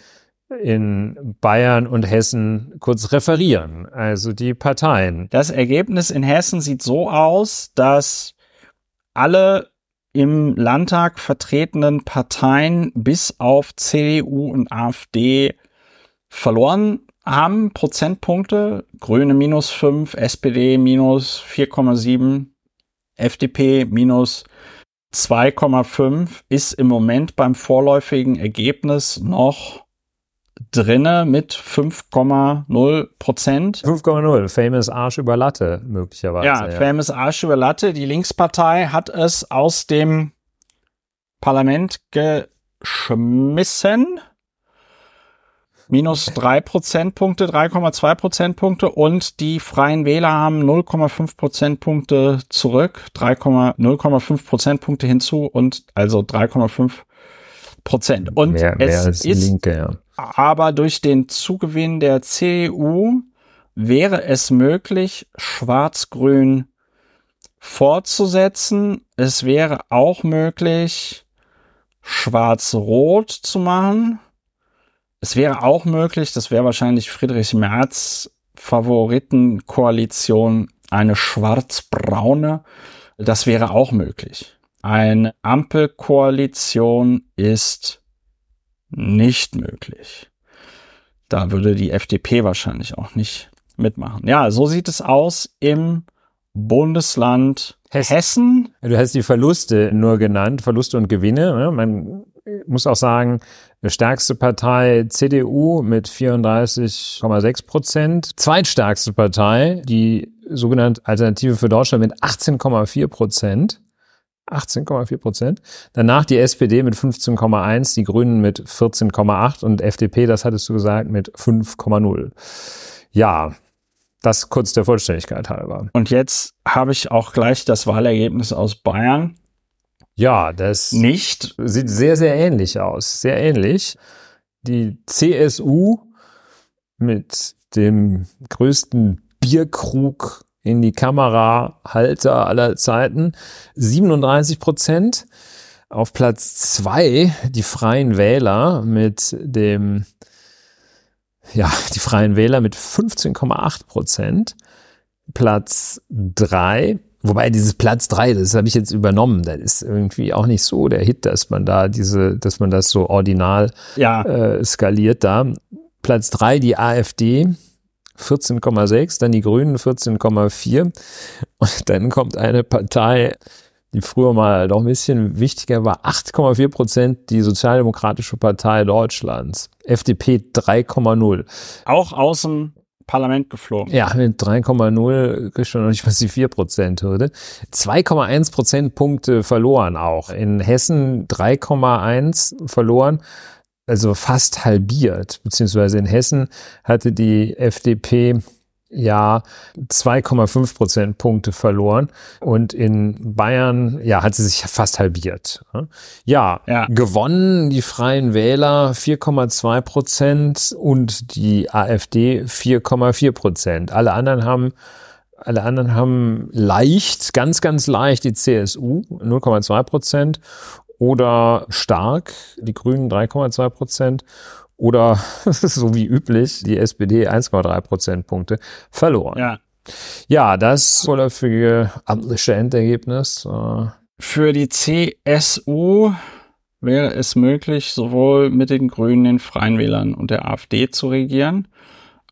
Speaker 2: in Bayern und Hessen kurz referieren. Also die Parteien.
Speaker 1: Das Ergebnis in Hessen sieht so aus, dass alle im Landtag vertretenen Parteien bis auf CDU und AfD verloren haben, Prozentpunkte. Grüne minus 5, SPD minus 4,7, FDP minus 2,5 ist im Moment beim vorläufigen Ergebnis noch drinne mit 5,0 Prozent.
Speaker 2: 5,0, famous Arsch über Latte möglicherweise.
Speaker 1: Ja, ja, famous Arsch über Latte. Die Linkspartei hat es aus dem Parlament geschmissen. Minus drei Prozentpunkte, 3,2 Prozentpunkte und die Freien Wähler haben 0,5 Prozentpunkte zurück, 0,5 Prozentpunkte hinzu und also 3,5 Prozent. Und
Speaker 2: mehr, mehr
Speaker 1: es ist
Speaker 2: Linke, ja.
Speaker 1: aber durch den Zugewinn der CDU wäre es möglich, Schwarz-Grün fortzusetzen. Es wäre auch möglich, Schwarz-Rot zu machen. Es wäre auch möglich, das wäre wahrscheinlich Friedrich Merz Favoritenkoalition, eine schwarz-braune. Das wäre auch möglich. Eine Ampelkoalition ist nicht möglich. Da würde die FDP wahrscheinlich auch nicht mitmachen. Ja, so sieht es aus im Bundesland Hessen. Hessen.
Speaker 2: Du hast die Verluste nur genannt, Verluste und Gewinne. Ne? Man muss auch sagen, stärkste Partei CDU mit 34,6 Prozent. Zweitstärkste Partei, die sogenannte Alternative für Deutschland mit 18,4 Prozent. 18,4 Prozent. Danach die SPD mit 15,1, die Grünen mit 14,8 und FDP, das hattest du gesagt, mit 5,0. Ja, das kurz der Vollständigkeit halber.
Speaker 1: Und jetzt habe ich auch gleich das Wahlergebnis aus Bayern.
Speaker 2: Ja, das
Speaker 1: nicht
Speaker 2: sieht sehr, sehr ähnlich aus. Sehr ähnlich. Die CSU mit dem größten Bierkrug in die Kamerahalter aller Zeiten 37 Prozent. Auf Platz zwei die Freien Wähler mit dem, ja, die Freien Wähler mit 15,8 Prozent. Platz drei Wobei dieses Platz drei, das habe ich jetzt übernommen, das ist irgendwie auch nicht so der Hit, dass man da diese, dass man das so ordinal ja. äh, skaliert da. Platz drei die AfD, 14,6, dann die Grünen 14,4 und dann kommt eine Partei, die früher mal noch ein bisschen wichtiger war, 8,4 Prozent, die Sozialdemokratische Partei Deutschlands, FDP 3,0.
Speaker 1: Auch außen Parlament geflogen.
Speaker 2: Ja, mit 3,0 kriegst du noch nicht mal die 4%-Hürde. 2,1 Prozentpunkte verloren auch. In Hessen 3,1 verloren, also fast halbiert. Beziehungsweise in Hessen hatte die FDP ja 2,5 Prozentpunkte verloren und in Bayern ja hat sie sich fast halbiert. Ja, ja. gewonnen die Freien Wähler 4,2 Prozent und die AfD 4,4 Prozent. Alle anderen haben alle anderen haben leicht, ganz, ganz leicht die CSU 0,2 Prozent oder stark die Grünen 3,2 Prozent oder <laughs> so wie üblich die SPD 1,3 Prozentpunkte verloren. Ja. Ja, das vorläufige amtliche Endergebnis. Äh,
Speaker 1: Für die CSU wäre es möglich, sowohl mit den Grünen, den Freien Wählern und der AfD zu regieren.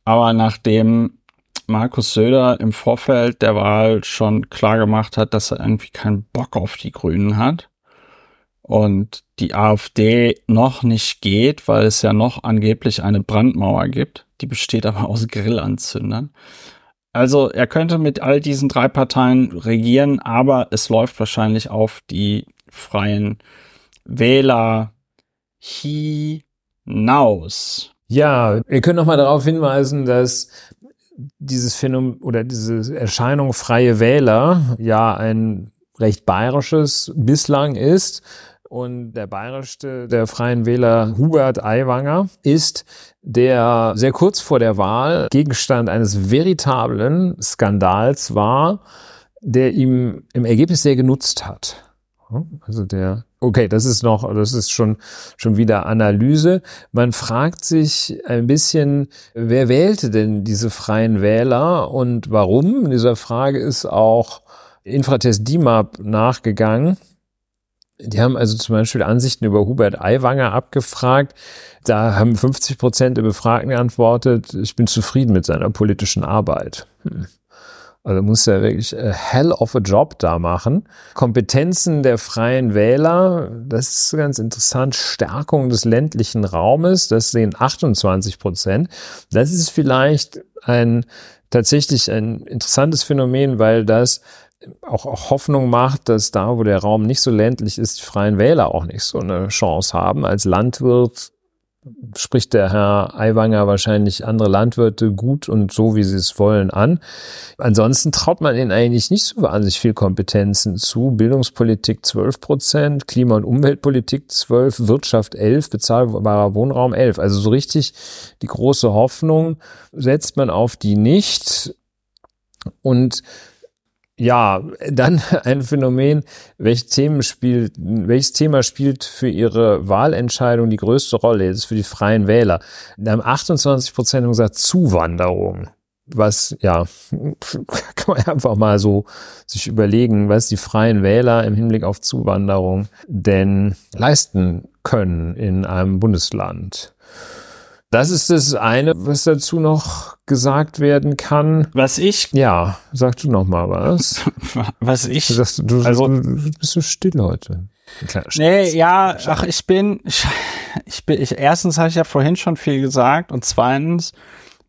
Speaker 1: Aber nachdem Markus Söder im Vorfeld der Wahl schon klar gemacht hat, dass er irgendwie keinen Bock auf die Grünen hat, und die AfD noch nicht geht, weil es ja noch angeblich eine Brandmauer gibt. Die besteht aber aus Grillanzündern. Also er könnte mit all diesen drei Parteien regieren, aber es läuft wahrscheinlich auf die freien Wähler hinaus.
Speaker 2: Ja, wir können noch mal darauf hinweisen, dass dieses Phänomen oder diese Erscheinung freie Wähler ja ein recht bayerisches bislang ist und der bayerischste der Freien Wähler Hubert Aiwanger ist, der sehr kurz vor der Wahl Gegenstand eines veritablen Skandals war, der ihm im Ergebnis sehr genutzt hat. Also der, okay, das ist noch, das ist schon, schon wieder Analyse. Man fragt sich ein bisschen, wer wählte denn diese freien Wähler und warum? In dieser Frage ist auch Infratest DIMAP nachgegangen. Die haben also zum Beispiel Ansichten über Hubert Aiwanger abgefragt. Da haben 50 Prozent der Befragten geantwortet, ich bin zufrieden mit seiner politischen Arbeit. Hm. Also muss ja wirklich a hell of a job da machen. Kompetenzen der freien Wähler, das ist ganz interessant. Stärkung des ländlichen Raumes, das sehen 28 Prozent. Das ist vielleicht ein tatsächlich ein interessantes Phänomen, weil das auch, auch Hoffnung macht, dass da, wo der Raum nicht so ländlich ist, die freien Wähler auch nicht so eine Chance haben. Als Landwirt spricht der Herr Aiwanger wahrscheinlich andere Landwirte gut und so, wie sie es wollen, an. Ansonsten traut man ihnen eigentlich nicht so wahnsinnig viel Kompetenzen zu. Bildungspolitik 12 Prozent, Klima- und Umweltpolitik 12, Wirtschaft 11, bezahlbarer Wohnraum 11. Also so richtig die große Hoffnung setzt man auf die nicht. Und ja, dann <laughs> ein Phänomen, welches Themen spielt, welches Thema spielt für Ihre Wahlentscheidung die größte Rolle? Das ist für die freien Wähler. Da haben 28 Prozent gesagt Zuwanderung. Was, ja, <laughs> kann man einfach mal so sich überlegen, was die freien Wähler im Hinblick auf Zuwanderung denn leisten können in einem Bundesland. Das ist das eine, was dazu noch gesagt werden kann.
Speaker 1: Was ich.
Speaker 2: Ja, sag du noch mal was. <laughs>
Speaker 1: was ich.
Speaker 2: Du, sagst, du, also, du bist so still heute.
Speaker 1: Klar, nee, ja, ach, ich bin, ich, <laughs> ich bin, ich, erstens habe ich ja vorhin schon viel gesagt und zweitens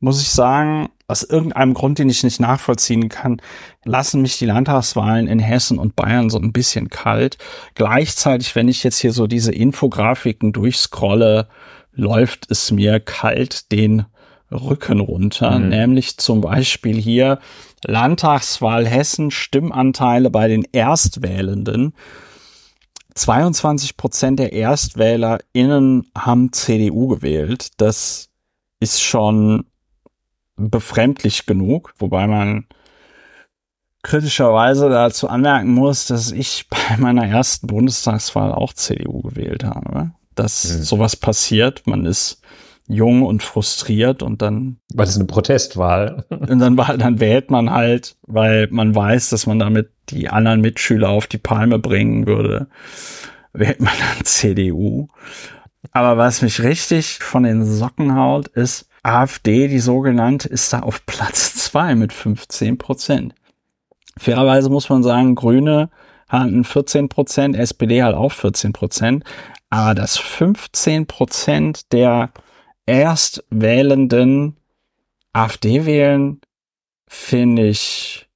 Speaker 1: muss ich sagen, aus irgendeinem Grund, den ich nicht nachvollziehen kann, lassen mich die Landtagswahlen in Hessen und Bayern so ein bisschen kalt. Gleichzeitig, wenn ich jetzt hier so diese Infografiken durchscrolle, läuft es mir kalt den Rücken runter, mhm. nämlich zum Beispiel hier Landtagswahl Hessen, Stimmanteile bei den Erstwählenden. 22 Prozent der ErstwählerInnen haben CDU gewählt. Das ist schon befremdlich genug, wobei man kritischerweise dazu anmerken muss, dass ich bei meiner ersten Bundestagswahl auch CDU gewählt habe dass mhm. sowas passiert. Man ist jung und frustriert und dann.
Speaker 2: Weil es eine Protestwahl. <laughs>
Speaker 1: Und dann, dann wählt man halt, weil man weiß, dass man damit die anderen Mitschüler auf die Palme bringen würde, wählt man dann <laughs> CDU. Aber was mich richtig von den Socken haut, ist AfD, die sogenannte, ist da auf Platz <laughs> zwei mit 15 Prozent. Fairerweise muss man sagen, Grüne hatten 14 Prozent, SPD halt auch 14 Prozent. Aber dass 15 Prozent der Erstwählenden AfD wählen, finde ich,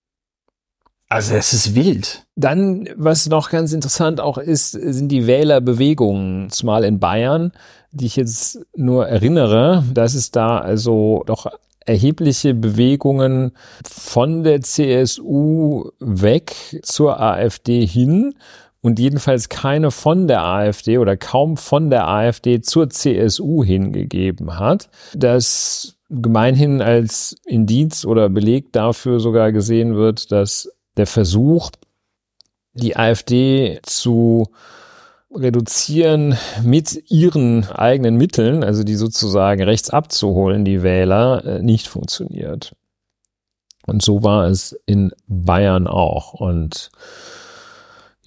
Speaker 1: also es ist wild.
Speaker 2: Dann, was noch ganz interessant auch ist, sind die Wählerbewegungen, zumal in Bayern, die ich jetzt nur erinnere, dass es da also doch erhebliche Bewegungen von der CSU weg zur AfD hin und jedenfalls keine von der AfD oder kaum von der AfD zur CSU hingegeben hat. Das gemeinhin als Indiz oder Beleg dafür sogar gesehen wird, dass der Versuch, die AfD zu reduzieren mit ihren eigenen Mitteln, also die sozusagen rechts abzuholen, die Wähler, äh, nicht funktioniert. Und so war es in Bayern auch. Und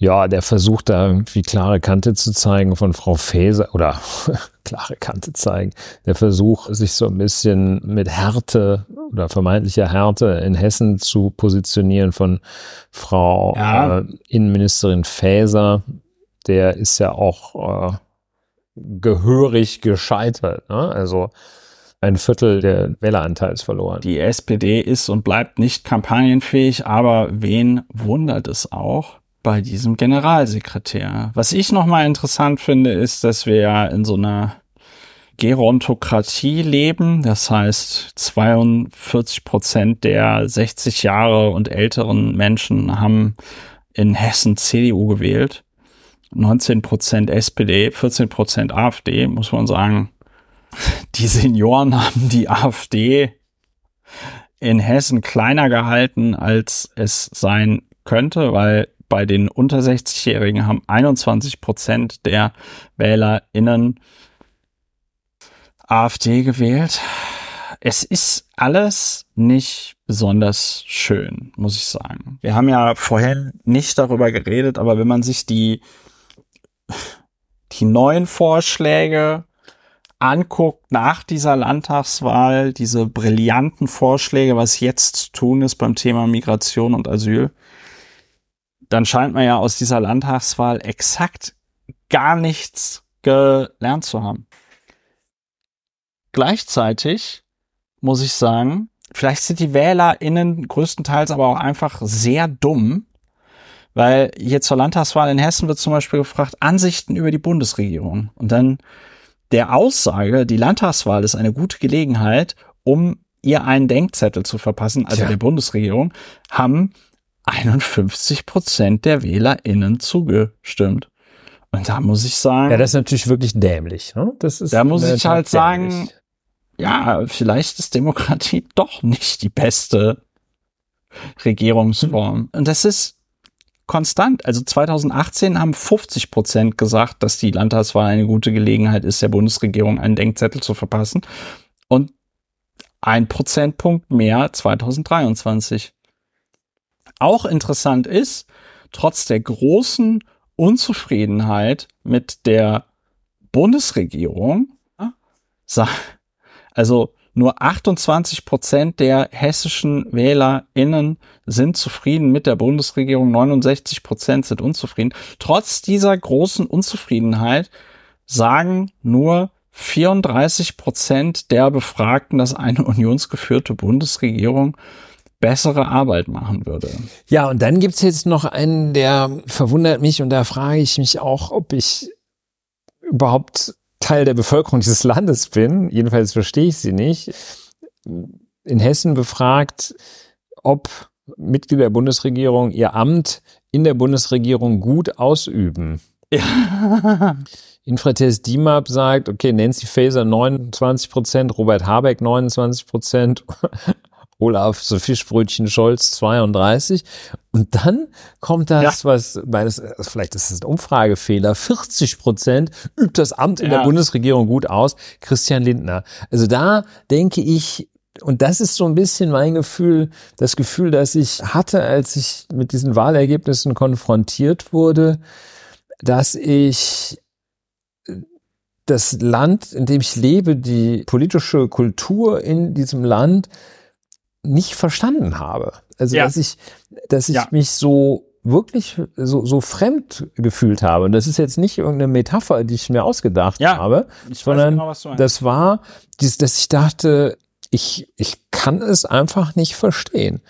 Speaker 2: ja, der versucht da irgendwie klare Kante zu zeigen von Frau Faeser oder <laughs> klare Kante zeigen. Der Versuch, sich so ein bisschen mit Härte oder vermeintlicher Härte in Hessen zu positionieren von Frau ja. äh, Innenministerin Faeser, der ist ja auch äh, gehörig gescheitert. Ne? Also ein Viertel der Wähleranteils verloren.
Speaker 1: Die SPD ist und bleibt nicht kampagnenfähig, aber wen wundert es auch? Bei diesem Generalsekretär. Was ich nochmal interessant finde, ist, dass wir ja in so einer Gerontokratie leben. Das heißt, 42 Prozent der 60 Jahre und älteren Menschen haben in Hessen CDU gewählt. 19 Prozent SPD, 14 Prozent AfD, muss man sagen. <laughs> Die Senioren haben die AfD in Hessen kleiner gehalten, als es sein könnte, weil bei den unter 60-Jährigen haben 21 Prozent der WählerInnen AfD gewählt. Es ist alles nicht besonders schön, muss ich sagen. Wir haben ja vorhin nicht darüber geredet, aber wenn man sich die, die neuen Vorschläge anguckt nach dieser Landtagswahl, diese brillanten Vorschläge, was jetzt zu tun ist beim Thema Migration und Asyl, dann scheint man ja aus dieser Landtagswahl exakt gar nichts gelernt zu haben. Gleichzeitig muss ich sagen, vielleicht sind die WählerInnen größtenteils aber auch einfach sehr dumm, weil hier zur Landtagswahl in Hessen wird zum Beispiel gefragt, Ansichten über die Bundesregierung. Und dann der Aussage, die Landtagswahl ist eine gute Gelegenheit, um ihr einen Denkzettel zu verpassen, also Tja. der Bundesregierung, haben 51 Prozent der WählerInnen zugestimmt. Und da muss ich sagen.
Speaker 2: Ja, das ist natürlich wirklich dämlich. Ne? Das ist
Speaker 1: da muss ich halt dämlich. sagen, ja, vielleicht ist Demokratie <laughs> doch nicht die beste Regierungsform. Und das ist konstant. Also 2018 haben 50 Prozent gesagt, dass die Landtagswahl eine gute Gelegenheit ist, der Bundesregierung einen Denkzettel zu verpassen. Und ein Prozentpunkt mehr 2023. Auch interessant ist, trotz der großen Unzufriedenheit mit der Bundesregierung, also nur 28 Prozent der hessischen WählerInnen sind zufrieden mit der Bundesregierung, 69 Prozent sind unzufrieden. Trotz dieser großen Unzufriedenheit sagen nur 34 Prozent der Befragten, dass eine unionsgeführte Bundesregierung bessere Arbeit machen würde.
Speaker 2: Ja, und dann gibt's jetzt noch einen, der verwundert mich und da frage ich mich auch, ob ich überhaupt Teil der Bevölkerung dieses <laughs> Landes bin, jedenfalls verstehe ich sie nicht, in Hessen befragt, ob Mitglieder der Bundesregierung ihr Amt in der Bundesregierung gut ausüben. Ja. <laughs> Infratest DIMAP sagt, okay, Nancy Faeser 29 Prozent, Robert Habeck 29 Prozent, Olaf so Fischbrötchen Scholz 32. Und dann kommt das, ja. was, meines, vielleicht ist das ein Umfragefehler, 40 Prozent übt das Amt in ja. der Bundesregierung gut aus, Christian Lindner. Also da denke ich, und das ist so ein bisschen mein Gefühl, das Gefühl, das ich hatte, als ich mit diesen Wahlergebnissen konfrontiert wurde, dass ich das Land, in dem ich lebe, die politische Kultur in diesem Land nicht verstanden habe. Also ja. dass ich, dass ich ja. mich so wirklich so, so fremd gefühlt habe. Und das ist jetzt nicht irgendeine Metapher, die ich mir ausgedacht ja, habe, sondern genau, das war, dies, dass ich dachte, ich, ich kann es einfach nicht verstehen.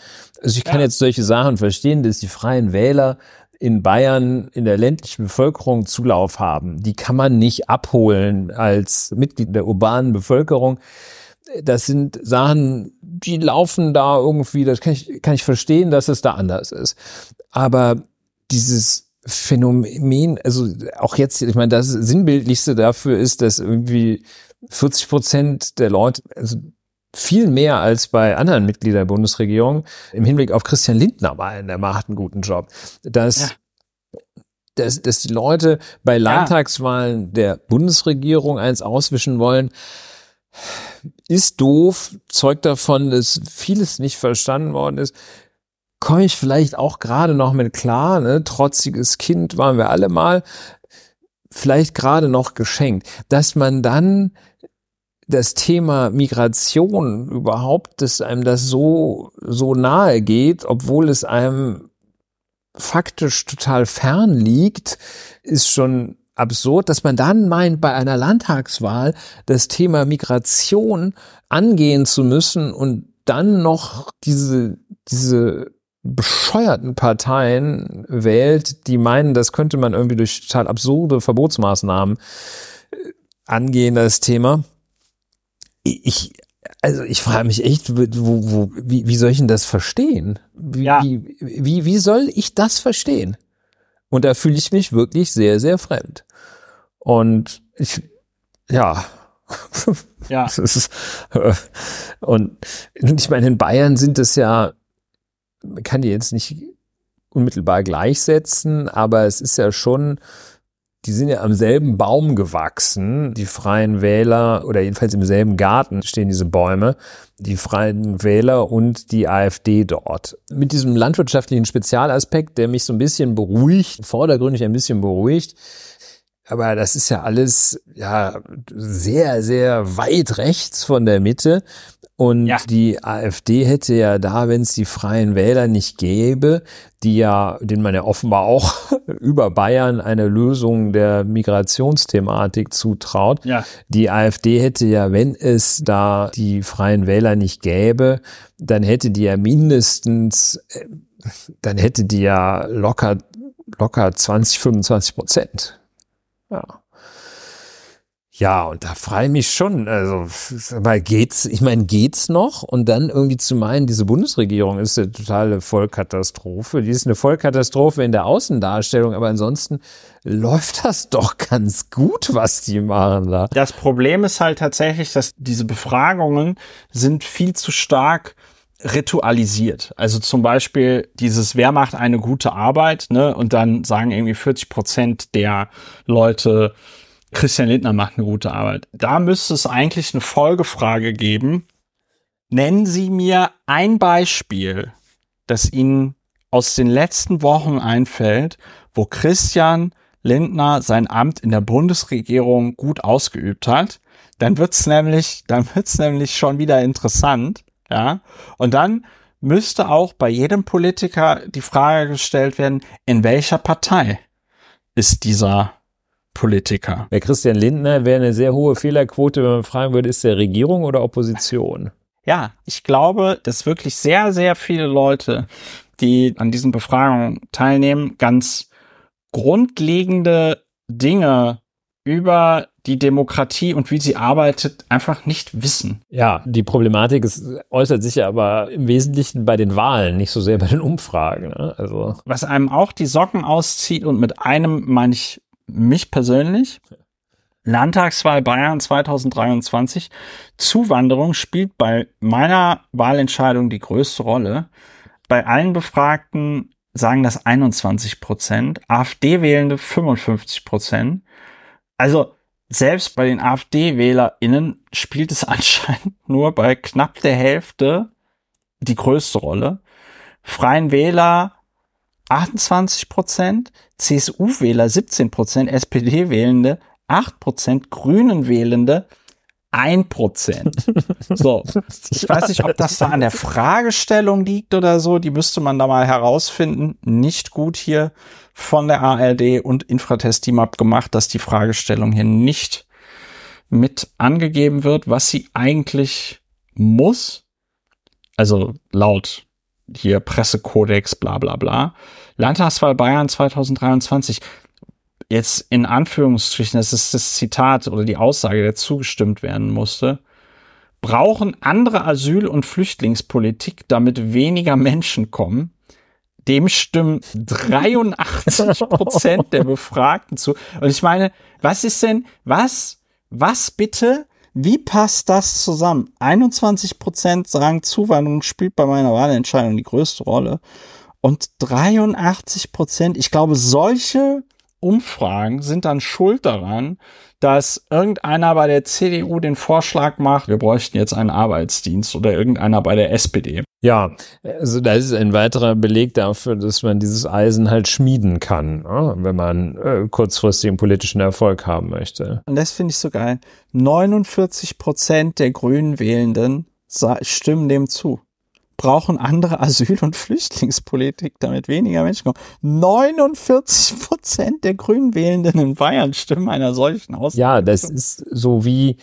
Speaker 2: Also ich kann ja. jetzt solche Sachen verstehen, dass die freien Wähler in Bayern in der ländlichen Bevölkerung Zulauf haben. Die kann man nicht abholen als Mitglied der urbanen Bevölkerung das sind Sachen, die laufen da irgendwie, das kann ich, kann ich verstehen, dass es da anders ist. Aber dieses Phänomen, also auch jetzt, ich meine, das Sinnbildlichste dafür ist, dass irgendwie 40 Prozent der Leute, also viel mehr als bei anderen Mitgliedern der Bundesregierung im Hinblick auf Christian Lindner meinen, der macht einen guten Job. Dass, ja. dass, dass die Leute bei Landtagswahlen der Bundesregierung eins auswischen wollen, ist doof, zeugt davon, dass vieles nicht verstanden worden ist. Komme ich vielleicht auch gerade noch mit klar, ne? Trotziges Kind waren wir alle mal. Vielleicht gerade noch geschenkt. Dass man dann das Thema Migration überhaupt, dass einem das so, so nahe geht, obwohl es einem faktisch total fern liegt, ist schon absurd, dass man dann meint, bei einer Landtagswahl das Thema Migration angehen zu müssen und dann noch diese, diese bescheuerten Parteien wählt, die meinen, das könnte man irgendwie durch total absurde Verbotsmaßnahmen äh, angehen, das Thema. Ich, also ich frage mich echt, wo, wo, wie, wie soll ich denn das verstehen? Wie, ja. wie, wie, wie soll ich das verstehen? Und da fühle ich mich wirklich sehr, sehr fremd. Und ich, ja. Ja. <laughs> ist, äh, und ich meine, in Bayern sind es ja, man kann die jetzt nicht unmittelbar gleichsetzen, aber es ist ja schon die sind ja am selben Baum gewachsen, die Freien Wähler, oder jedenfalls im selben Garten stehen diese Bäume, die Freien Wähler und die AfD dort. Mit diesem landwirtschaftlichen Spezialaspekt, der mich so ein bisschen beruhigt, vordergründig ein bisschen beruhigt, aber das ist ja alles ja sehr, sehr weit rechts von der Mitte. Und ja. die AfD hätte ja da, wenn es die Freien Wähler nicht gäbe, die ja, denen man ja offenbar auch <laughs> über Bayern eine Lösung der Migrationsthematik zutraut. Ja. Die AfD hätte ja, wenn es da die Freien Wähler nicht gäbe, dann hätte die ja mindestens, äh, dann hätte die ja locker, locker 20, 25 Prozent. Ja. Ja, und da frage ich mich schon, also mal geht's, ich meine, geht's noch? Und dann irgendwie zu meinen, diese Bundesregierung ist eine totale Vollkatastrophe. Die ist eine Vollkatastrophe in der Außendarstellung, aber ansonsten läuft das doch ganz gut, was die machen da.
Speaker 1: Das Problem ist halt tatsächlich, dass diese Befragungen sind viel zu stark ritualisiert. Also zum Beispiel dieses, wer macht eine gute Arbeit, ne? Und dann sagen irgendwie 40 Prozent der Leute, Christian Lindner macht eine gute Arbeit. Da müsste es eigentlich eine Folgefrage geben. Nennen Sie mir ein Beispiel, das Ihnen aus den letzten Wochen einfällt, wo Christian Lindner sein Amt in der Bundesregierung gut ausgeübt hat. Dann wird's nämlich, dann wird's nämlich schon wieder interessant, ja. Und dann müsste auch bei jedem Politiker die Frage gestellt werden, in welcher Partei ist dieser Politiker.
Speaker 2: Bei Christian Lindner wäre eine sehr hohe Fehlerquote, wenn man fragen würde, ist der Regierung oder Opposition?
Speaker 1: Ja, ich glaube, dass wirklich sehr, sehr viele Leute, die an diesen Befragungen teilnehmen, ganz grundlegende Dinge über die Demokratie und wie sie arbeitet einfach nicht wissen.
Speaker 2: Ja, die Problematik ist, äußert sich ja aber im Wesentlichen bei den Wahlen, nicht so sehr bei den Umfragen. Ne? Also.
Speaker 1: Was einem auch die Socken auszieht und mit einem meine ich mich persönlich. Landtagswahl Bayern 2023. Zuwanderung spielt bei meiner Wahlentscheidung die größte Rolle. Bei allen Befragten sagen das 21 Prozent, AfD-Wählende 55 Prozent. Also selbst bei den AfD-WählerInnen spielt es <laughs> anscheinend nur bei knapp der Hälfte die größte Rolle. Freien Wähler 28 Prozent, CSU-Wähler 17 Prozent, SPD-Wählende 8 Prozent, Grünen-Wählende 1 Prozent. <laughs> So, ich weiß nicht, ob das da an der Fragestellung liegt oder so. Die müsste man da mal herausfinden. Nicht gut hier von der ARD und Infratest Team abgemacht, dass die Fragestellung hier nicht mit angegeben wird, was sie eigentlich muss. Also laut hier Pressekodex, bla bla bla. Landtagswahl Bayern 2023. Jetzt in Anführungsstrichen, das ist das Zitat oder die Aussage, der zugestimmt werden musste. Brauchen andere Asyl- und Flüchtlingspolitik, damit weniger Menschen kommen? Dem stimmen 83 Prozent der Befragten zu. Und ich meine, was ist denn, was, was bitte wie passt das zusammen? 21 Prozent sagen, Zuwanderung spielt bei meiner Wahlentscheidung die größte Rolle. Und 83 Prozent, ich glaube, solche Umfragen sind dann schuld daran, dass irgendeiner bei der CDU den Vorschlag macht, wir bräuchten jetzt einen Arbeitsdienst oder irgendeiner bei der SPD.
Speaker 2: Ja, also da ist ein weiterer Beleg dafür, dass man dieses Eisen halt schmieden kann, ne, wenn man äh, kurzfristigen politischen Erfolg haben möchte.
Speaker 1: Und das finde ich so geil. 49 Prozent der Grünen Wählenden stimmen dem zu brauchen andere Asyl- und Flüchtlingspolitik, damit weniger Menschen kommen. 49 Prozent der Grünen Wählenden in Bayern stimmen einer solchen aus.
Speaker 2: Ja, das ist so wie,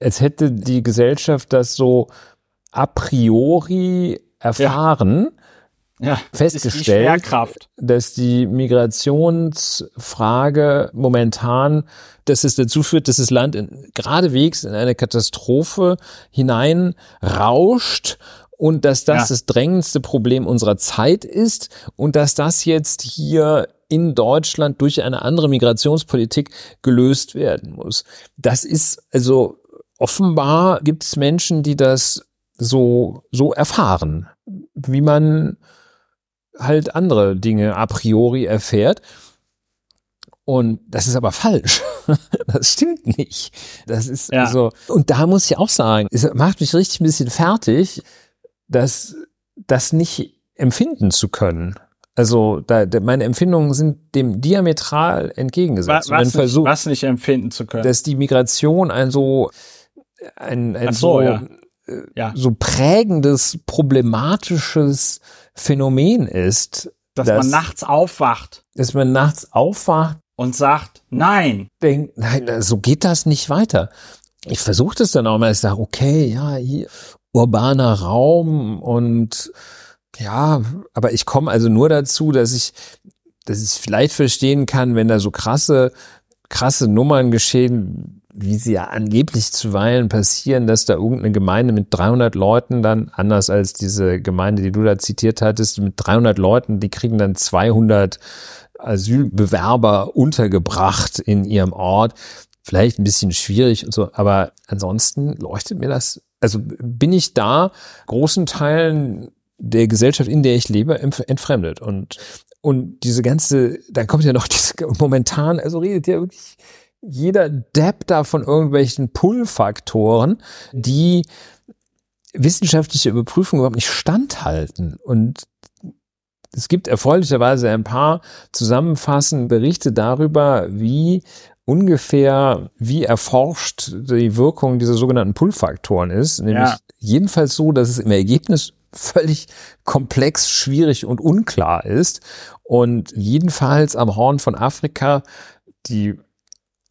Speaker 2: als hätte die Gesellschaft das so a priori erfahren. Ja. Ja, festgestellt, die dass die Migrationsfrage momentan, dass es dazu führt, dass das Land in, geradewegs in eine Katastrophe hineinrauscht und dass das ja. das drängendste Problem unserer Zeit ist und dass das jetzt hier in Deutschland durch eine andere Migrationspolitik gelöst werden muss. Das ist also offenbar gibt es Menschen, die das so so erfahren, wie man halt andere Dinge a priori erfährt. Und das ist aber falsch. <laughs> Das stimmt nicht. Das ist ja. so. Und da muss ich auch sagen, es macht mich richtig ein bisschen fertig, das, das nicht empfinden zu können. Also da, meine Empfindungen sind dem diametral entgegengesetzt.
Speaker 1: Was, was, nicht, was nicht empfinden zu können.
Speaker 2: Dass die Migration ein so ein, ein so, so, ja. Äh, ja. so prägendes, problematisches Phänomen ist.
Speaker 1: Dass, dass man nachts aufwacht.
Speaker 2: Dass man nachts aufwacht.
Speaker 1: Und sagt, nein.
Speaker 2: Denk, nein, so geht das nicht weiter. Ich versuche das dann auch mal. Ich sage, okay, ja, hier urbaner Raum und ja, aber ich komme also nur dazu, dass ich, dass ich vielleicht verstehen kann, wenn da so krasse, krasse Nummern geschehen, wie sie ja angeblich zuweilen passieren, dass da irgendeine Gemeinde mit 300 Leuten dann, anders als diese Gemeinde, die du da zitiert hattest, mit 300 Leuten, die kriegen dann 200 Asylbewerber untergebracht in ihrem Ort. Vielleicht ein bisschen schwierig und so, aber ansonsten leuchtet mir das, also bin ich da großen Teilen der Gesellschaft, in der ich lebe, entfremdet. Und, und diese ganze, dann kommt ja noch <laughs> diese, momentan, also redet ja wirklich jeder Depp da von irgendwelchen Pull-Faktoren, die wissenschaftliche Überprüfung überhaupt nicht standhalten. Und es gibt erfreulicherweise ein paar zusammenfassende Berichte darüber, wie ungefähr, wie erforscht die Wirkung dieser sogenannten Pull-Faktoren ist. Nämlich ja. jedenfalls so, dass es im Ergebnis völlig komplex, schwierig und unklar ist. Und jedenfalls am Horn von Afrika die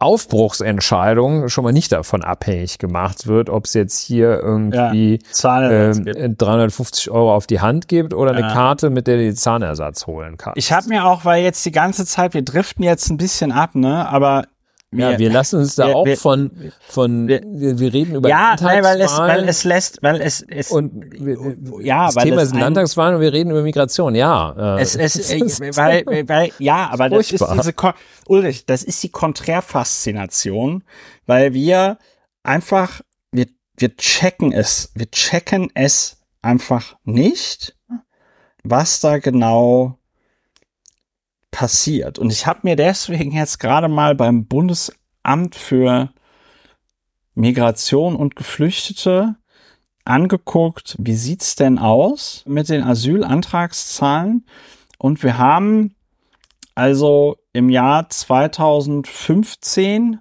Speaker 2: Aufbruchsentscheidung schon mal nicht davon abhängig gemacht wird, ob es jetzt hier irgendwie ja, äh, 350 Euro auf die Hand gibt oder eine ja. Karte, mit der du den Zahnersatz holen kannst.
Speaker 1: Ich habe mir auch, weil jetzt die ganze Zeit, wir driften jetzt ein bisschen ab, ne, aber
Speaker 2: ja, wir lassen uns da wir, auch wir, von, von wir, wir reden über
Speaker 1: ja, nein, weil es, weil es lässt, weil es, es
Speaker 2: und ja, das weil Thema sind Landtagswahlen und wir reden über Migration, ja.
Speaker 1: Äh, es, es, <laughs> äh, weil, <laughs> weil, ja, aber das ist diese, Ulrich, das ist die Konträrfaszination, weil wir einfach, wir, wir checken es, wir checken es einfach nicht, was da genau passiert. Und ich habe mir deswegen jetzt gerade mal beim Bundesamt für Migration und Geflüchtete angeguckt, wie sieht's denn aus mit den Asylantragszahlen? Und wir haben also im Jahr 2015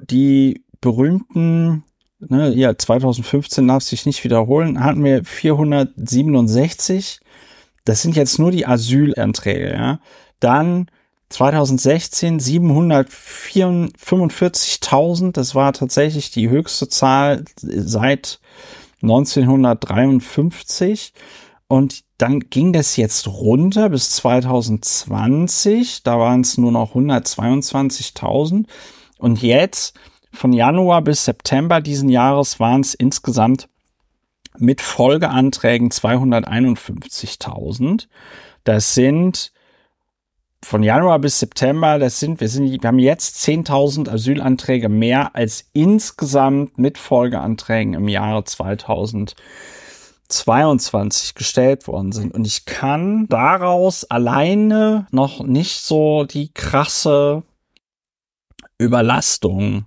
Speaker 1: die berühmten, ne, ja, 2015 darf sich nicht wiederholen, hatten wir 467 das sind jetzt nur die Asylanträge, ja. Dann 2016 745.000, das war tatsächlich die höchste Zahl seit 1953. Und dann ging das jetzt runter bis 2020, da waren es nur noch 122.000. Und jetzt von Januar bis September diesen Jahres waren es insgesamt mit Folgeanträgen 251.000. Das sind von Januar bis September, das sind, wir sind, wir haben jetzt 10.000 Asylanträge mehr als insgesamt mit Folgeanträgen im Jahre 2022 gestellt worden sind. Und ich kann daraus alleine noch nicht so die krasse Überlastung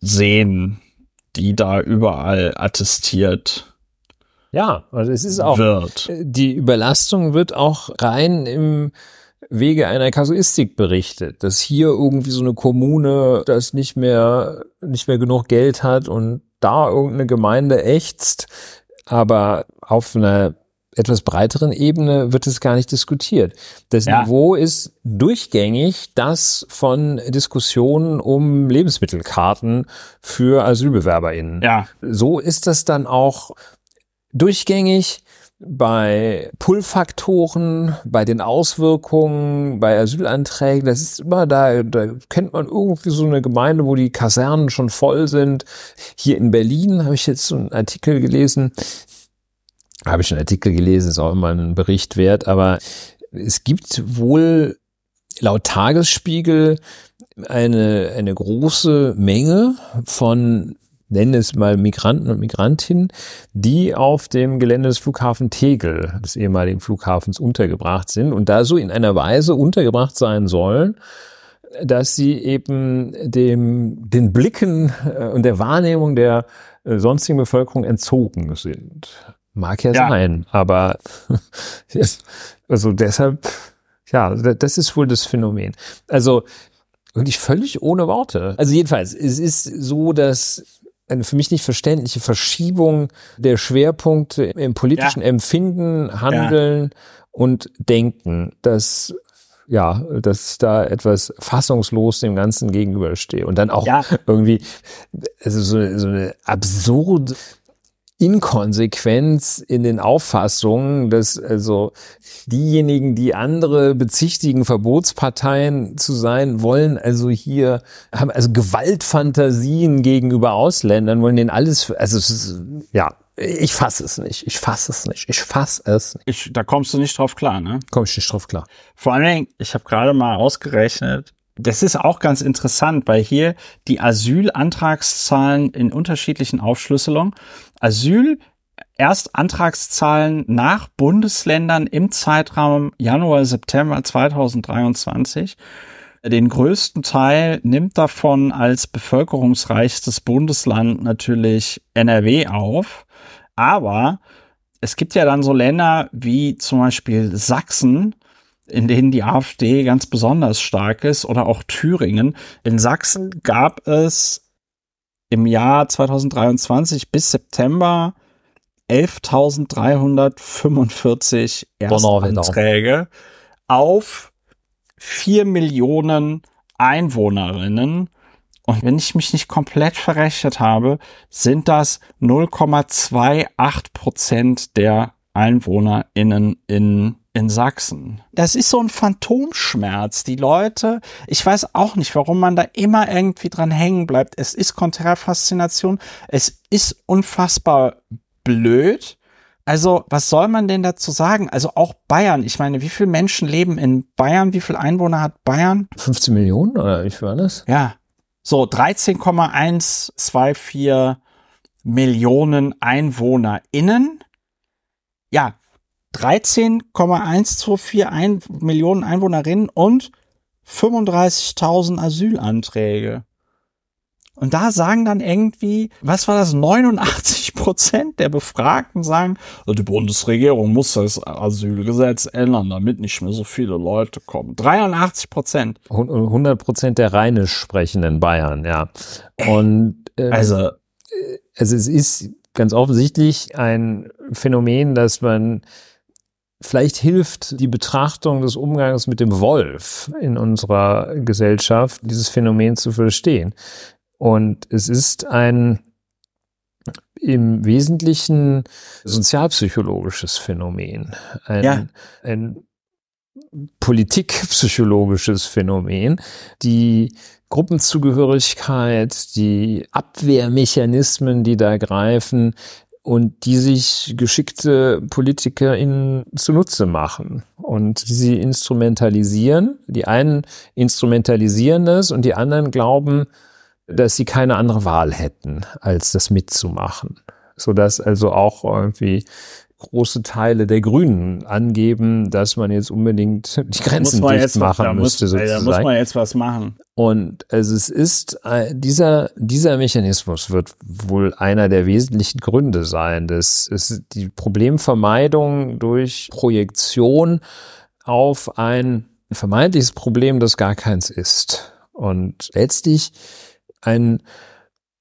Speaker 1: sehen die da überall attestiert
Speaker 2: ja, also es ist auch wird. die Überlastung wird auch rein im Wege einer Kasuistik berichtet, dass hier irgendwie so eine Kommune das nicht mehr nicht mehr genug Geld hat und da irgendeine Gemeinde ächzt, aber auf einer etwas breiteren Ebene wird es gar nicht diskutiert. Das ja. Niveau ist durchgängig das von Diskussionen um Lebensmittelkarten für AsylbewerberInnen.
Speaker 1: Ja.
Speaker 2: So ist das dann auch durchgängig bei Pull-Faktoren, bei den Auswirkungen, bei Asylanträgen. Das ist immer da, da kennt man irgendwie so eine Gemeinde, wo die Kasernen schon voll sind. Hier in Berlin habe ich jetzt so einen Artikel gelesen, habe ich einen Artikel gelesen, ist auch immer ein Bericht wert, aber es gibt wohl laut Tagesspiegel eine, eine große Menge von nenne es mal Migranten und Migrantinnen, die auf dem Gelände des Flughafen Tegel, des ehemaligen Flughafens, untergebracht sind und da so in einer Weise untergebracht sein sollen, dass sie eben dem, den Blicken äh, und der Wahrnehmung der äh, sonstigen Bevölkerung entzogen sind. Mag ja, ja. sein, aber <laughs> also deshalb, ja, das ist wohl das Phänomen. Also wirklich völlig ohne Worte. Also jedenfalls, es ist so, dass eine für mich nicht verständliche Verschiebung der Schwerpunkte im politischen ja. Empfinden, Handeln ja. und Denken, dass ja, dass da etwas fassungslos dem Ganzen gegenüberstehe und dann auch ja. irgendwie also so, so eine absurde Inkonsequenz in den Auffassungen, dass also diejenigen, die andere bezichtigen, Verbotsparteien zu sein, wollen also hier, haben also Gewaltfantasien gegenüber Ausländern, wollen denen alles, also ist, ja, ich fasse es nicht, ich fasse es nicht, ich fasse es nicht.
Speaker 1: Ich, da kommst du nicht drauf klar, ne?
Speaker 2: Komm ich nicht drauf klar.
Speaker 1: Vor allen Dingen, ich habe gerade mal ausgerechnet, das ist auch ganz interessant, weil hier die Asylantragszahlen in unterschiedlichen Aufschlüsselungen. Asyl erst Antragszahlen nach Bundesländern im Zeitraum Januar, September 2023. Den größten Teil nimmt davon als bevölkerungsreichstes Bundesland natürlich NRW auf. Aber es gibt ja dann so Länder wie zum Beispiel Sachsen, in denen die AfD ganz besonders stark ist, oder auch Thüringen. In Sachsen gab es im Jahr 2023 bis September 11.345 Erstanträge auf 4 Millionen Einwohnerinnen. Und wenn ich mich nicht komplett verrechnet habe, sind das 0,28 Prozent der EinwohnerInnen in in Sachsen. Das ist so ein Phantomschmerz. Die Leute, ich weiß auch nicht, warum man da immer irgendwie dran hängen bleibt. Es ist Konträrfaszination. Es ist unfassbar blöd. Also, was soll man denn dazu sagen? Also auch Bayern. Ich meine, wie viele Menschen leben in Bayern? Wie viele Einwohner hat Bayern?
Speaker 2: 15 Millionen oder wie war das?
Speaker 1: Ja. So 13,124 Millionen EinwohnerInnen. Ja, 13,124 ein Millionen Einwohnerinnen und 35.000 Asylanträge. Und da sagen dann irgendwie, was war das, 89 Prozent der Befragten sagen, also die Bundesregierung muss das Asylgesetz ändern, damit nicht mehr so viele Leute kommen. 83 Prozent.
Speaker 2: 100 Prozent der rheinisch sprechenden Bayern, ja. Und äh, also, also es ist ganz offensichtlich ein Phänomen, dass man Vielleicht hilft die Betrachtung des Umgangs mit dem Wolf in unserer Gesellschaft, dieses Phänomen zu verstehen. Und es ist ein im Wesentlichen sozialpsychologisches Phänomen, ein, ja. ein politikpsychologisches Phänomen, die Gruppenzugehörigkeit, die Abwehrmechanismen, die da greifen, und die sich geschickte PolitikerInnen zunutze machen und sie instrumentalisieren. Die einen instrumentalisieren es und die anderen glauben, dass sie keine andere Wahl hätten, als das mitzumachen. Sodass also auch irgendwie große Teile der Grünen angeben, dass man jetzt unbedingt <laughs> die Grenzen dicht machen da müsste.
Speaker 1: Muss, sozusagen. Da muss man jetzt was machen.
Speaker 2: Und also es ist äh, dieser dieser Mechanismus wird wohl einer der wesentlichen Gründe sein, dass es die Problemvermeidung durch Projektion auf ein vermeintliches Problem, das gar keins ist. Und letztlich ein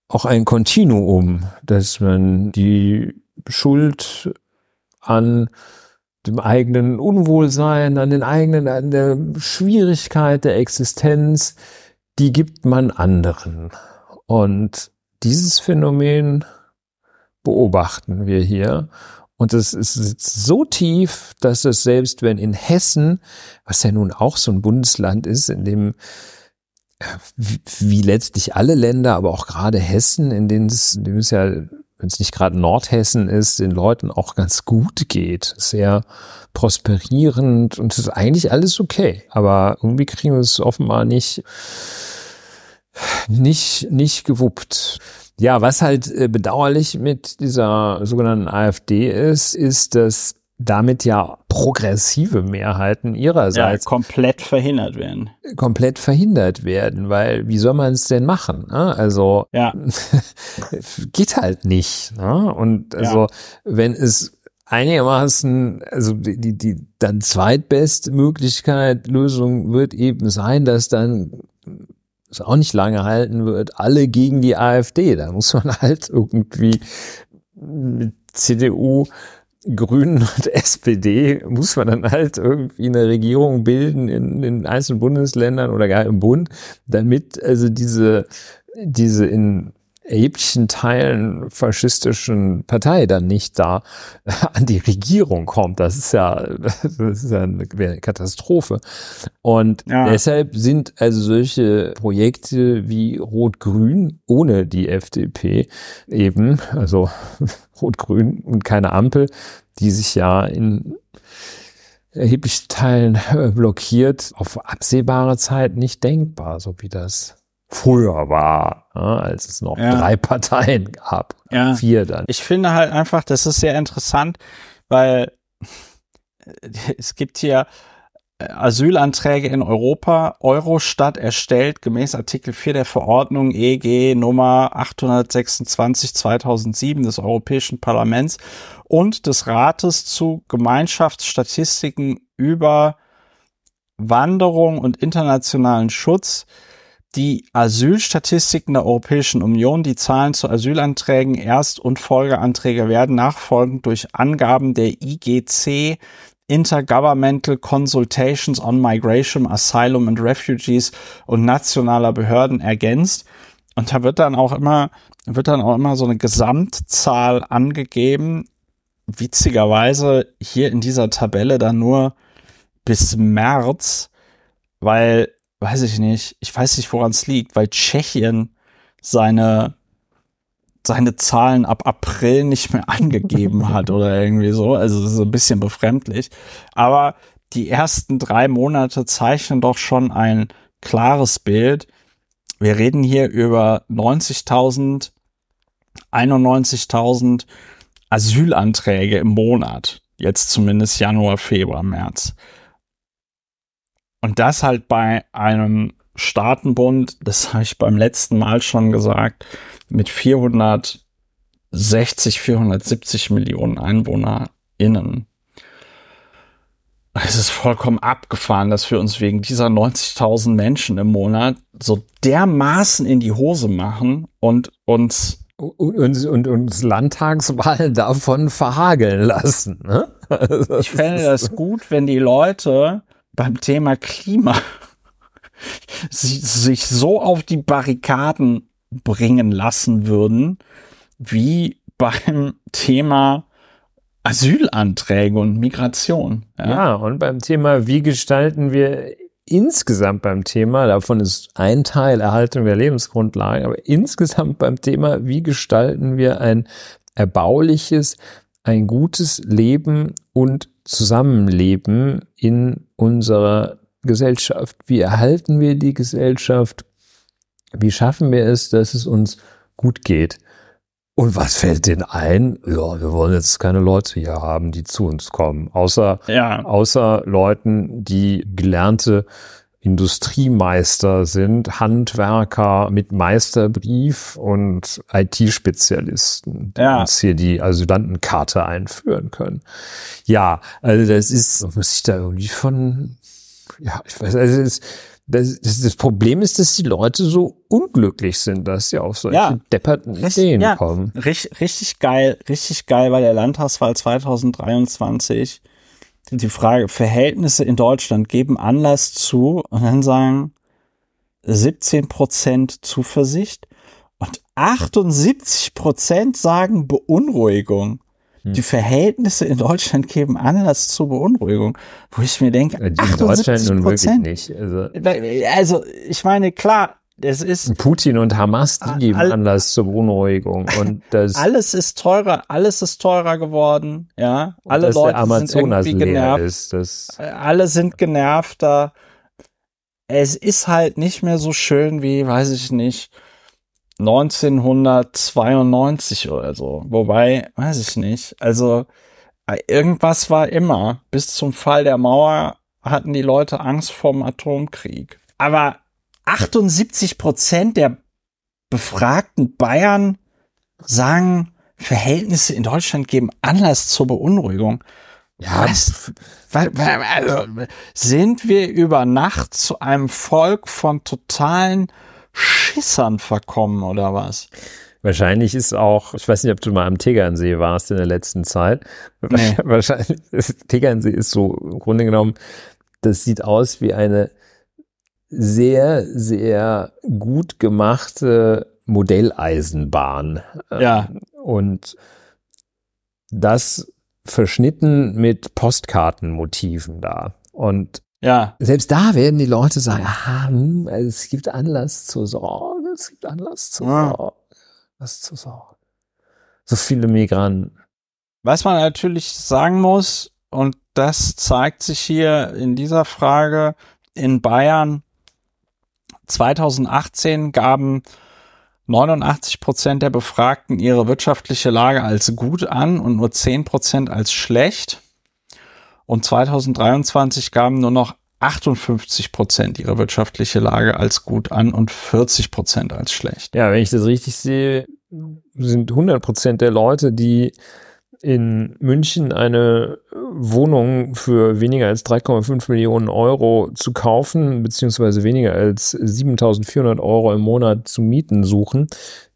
Speaker 2: auch ein Kontinuum, dass man die Schuld an dem eigenen Unwohlsein, an den eigenen, an der Schwierigkeit der Existenz, die gibt man anderen. Und dieses Phänomen beobachten wir hier. Und es ist so tief, dass es selbst wenn in Hessen, was ja nun auch so ein Bundesland ist, in dem wie letztlich alle Länder, aber auch gerade Hessen, in denen es, in dem es ja wenn es nicht gerade Nordhessen ist, den Leuten auch ganz gut geht. Sehr prosperierend und es ist eigentlich alles okay. Aber irgendwie kriegen wir es offenbar nicht, nicht, nicht gewuppt. Ja, was halt äh, bedauerlich mit dieser sogenannten AfD ist, ist, dass damit ja progressive Mehrheiten ihrerseits
Speaker 1: ja, komplett verhindert werden.
Speaker 2: Komplett verhindert werden, weil wie soll man es denn machen? Ne? Also ja. <laughs> geht halt nicht. Ne? Und also ja. wenn es einigermaßen, also die, die, dann zweitbeste Möglichkeit, Lösung wird eben sein, dass dann es auch nicht lange halten wird, alle gegen die AfD. Da muss man <laughs> halt irgendwie mit CDU, Grünen <laughs> und SPD muss man dann halt irgendwie eine Regierung bilden in den einzelnen Bundesländern oder gar im Bund, damit also diese, diese in erheblichen Teilen faschistischen Partei dann nicht da <laughs> an die Regierung kommt. Das ist ja, das ist ja eine, Katastrophe. Und ja. deshalb sind also solche Projekte wie Rot-Grün ohne die FDP eben, also <laughs> Rot-Grün und keine Ampel, die sich ja in erheblichen Teilen blockiert, auf absehbare Zeit nicht denkbar, so wie das früher war, ja, als es noch ja. drei Parteien gab. Ja. Vier dann.
Speaker 1: Ich finde halt einfach, das ist sehr interessant, weil <laughs> es gibt hier äh, Asylanträge in Europa. Eurostat erstellt gemäß Artikel 4 der Verordnung EG Nummer 826 2007 des Europäischen Parlaments und des Rates zu Gemeinschaftsstatistiken über Wanderung und internationalen Schutz die Asylstatistiken der Europäischen Union, die Zahlen zu Asylanträgen, Erst- und Folgeanträge werden nachfolgend durch Angaben der IGC Intergovernmental Consultations on Migration, Asylum and Refugees und nationaler Behörden ergänzt. Und da wird dann auch immer, wird dann auch immer so eine Gesamtzahl angegeben. Witzigerweise hier in dieser Tabelle dann nur bis März, weil weiß ich nicht, ich weiß nicht, woran es liegt, weil Tschechien seine seine Zahlen ab April nicht mehr <laughs> angegeben hat oder irgendwie so. Also das ist ein bisschen befremdlich. Aber die ersten drei Monate zeichnen doch schon ein klares Bild. Wir reden hier über 90.000, 91.000 Asylanträge im Monat. Jetzt zumindest Januar, Februar, März. Und das halt bei einem Staatenbund, das habe ich beim letzten Mal schon gesagt, mit 460, 470 Millionen EinwohnerInnen. Es ist vollkommen abgefahren, dass wir uns wegen dieser 90.000 Menschen im Monat so dermaßen in die Hose machen und uns
Speaker 2: und, und, und uns Landtagswahlen davon verhageln lassen. Ne?
Speaker 1: ich <laughs> fände das gut, wenn die Leute beim Thema Klima <laughs> sich so auf die Barrikaden bringen lassen würden, wie beim Thema Asylanträge und Migration.
Speaker 2: Ja. ja, und beim Thema, wie gestalten wir insgesamt beim Thema, davon ist ein Teil Erhaltung der Lebensgrundlagen, aber insgesamt beim Thema, wie gestalten wir ein erbauliches, ein gutes Leben und Zusammenleben in unserer Gesellschaft. Wie erhalten wir die Gesellschaft? Wie schaffen wir es, dass es uns gut geht? Und was fällt denen ein? Ja, wir wollen jetzt keine Leute hier haben, die zu uns kommen. Außer, ja. außer Leuten, die gelernte Industriemeister sind, Handwerker mit Meisterbrief und IT-Spezialisten, die ja. uns hier die Asylantenkarte einführen können. Ja, also das ist, muss ich da irgendwie von, ja, ich weiß, also das, das, das, das Problem ist, dass die Leute so unglücklich sind, dass sie auf solche ja, depperten Ideen ja, kommen.
Speaker 1: Richtig, richtig geil, richtig geil bei der Landtagswahl 2023 die Frage, Verhältnisse in Deutschland geben Anlass zu und dann sagen 17 Prozent Zuversicht und 78 Prozent sagen Beunruhigung. Hm. Die Verhältnisse in Deutschland geben Anlass zu Beunruhigung, wo ich mir denke, in Deutschland nun wirklich nicht. Also, also ich meine, klar, es ist
Speaker 2: Putin und Hamas, die geben all, Anlass zur Beunruhigung und das <laughs>
Speaker 1: alles ist teurer, alles ist teurer geworden, ja. Alle Leute sind irgendwie genervt. Ist, das äh, alle sind genervter. Es ist halt nicht mehr so schön wie, weiß ich nicht, 1992 oder so. Wobei, weiß ich nicht. Also äh, irgendwas war immer. Bis zum Fall der Mauer hatten die Leute Angst vorm Atomkrieg. Aber 78 Prozent der befragten Bayern sagen, Verhältnisse in Deutschland geben Anlass zur Beunruhigung. Ja, was, also, sind wir über Nacht zu einem Volk von totalen Schissern verkommen oder was?
Speaker 2: Wahrscheinlich ist auch, ich weiß nicht, ob du mal am Tegernsee warst in der letzten Zeit. Nee. <laughs> Wahrscheinlich, Tegernsee ist so im Grunde genommen, das sieht aus wie eine sehr, sehr gut gemachte Modelleisenbahn.
Speaker 1: Ja.
Speaker 2: Und das verschnitten mit Postkartenmotiven da. Und
Speaker 1: ja.
Speaker 2: selbst da werden die Leute sagen, aha, hm, also es gibt Anlass zur Sorge, es gibt Anlass zur ja. Sorge, was zur Sorge. So viele Migranten.
Speaker 1: Was man natürlich sagen muss, und das zeigt sich hier in dieser Frage, in Bayern 2018 gaben 89 Prozent der Befragten ihre wirtschaftliche Lage als gut an und nur 10 Prozent als schlecht. Und 2023 gaben nur noch 58 Prozent ihre wirtschaftliche Lage als gut an und 40 Prozent als schlecht.
Speaker 2: Ja, wenn ich das richtig sehe, sind 100 Prozent der Leute, die in München eine Wohnung für weniger als 3,5 Millionen Euro zu kaufen, beziehungsweise weniger als 7400 Euro im Monat zu mieten suchen,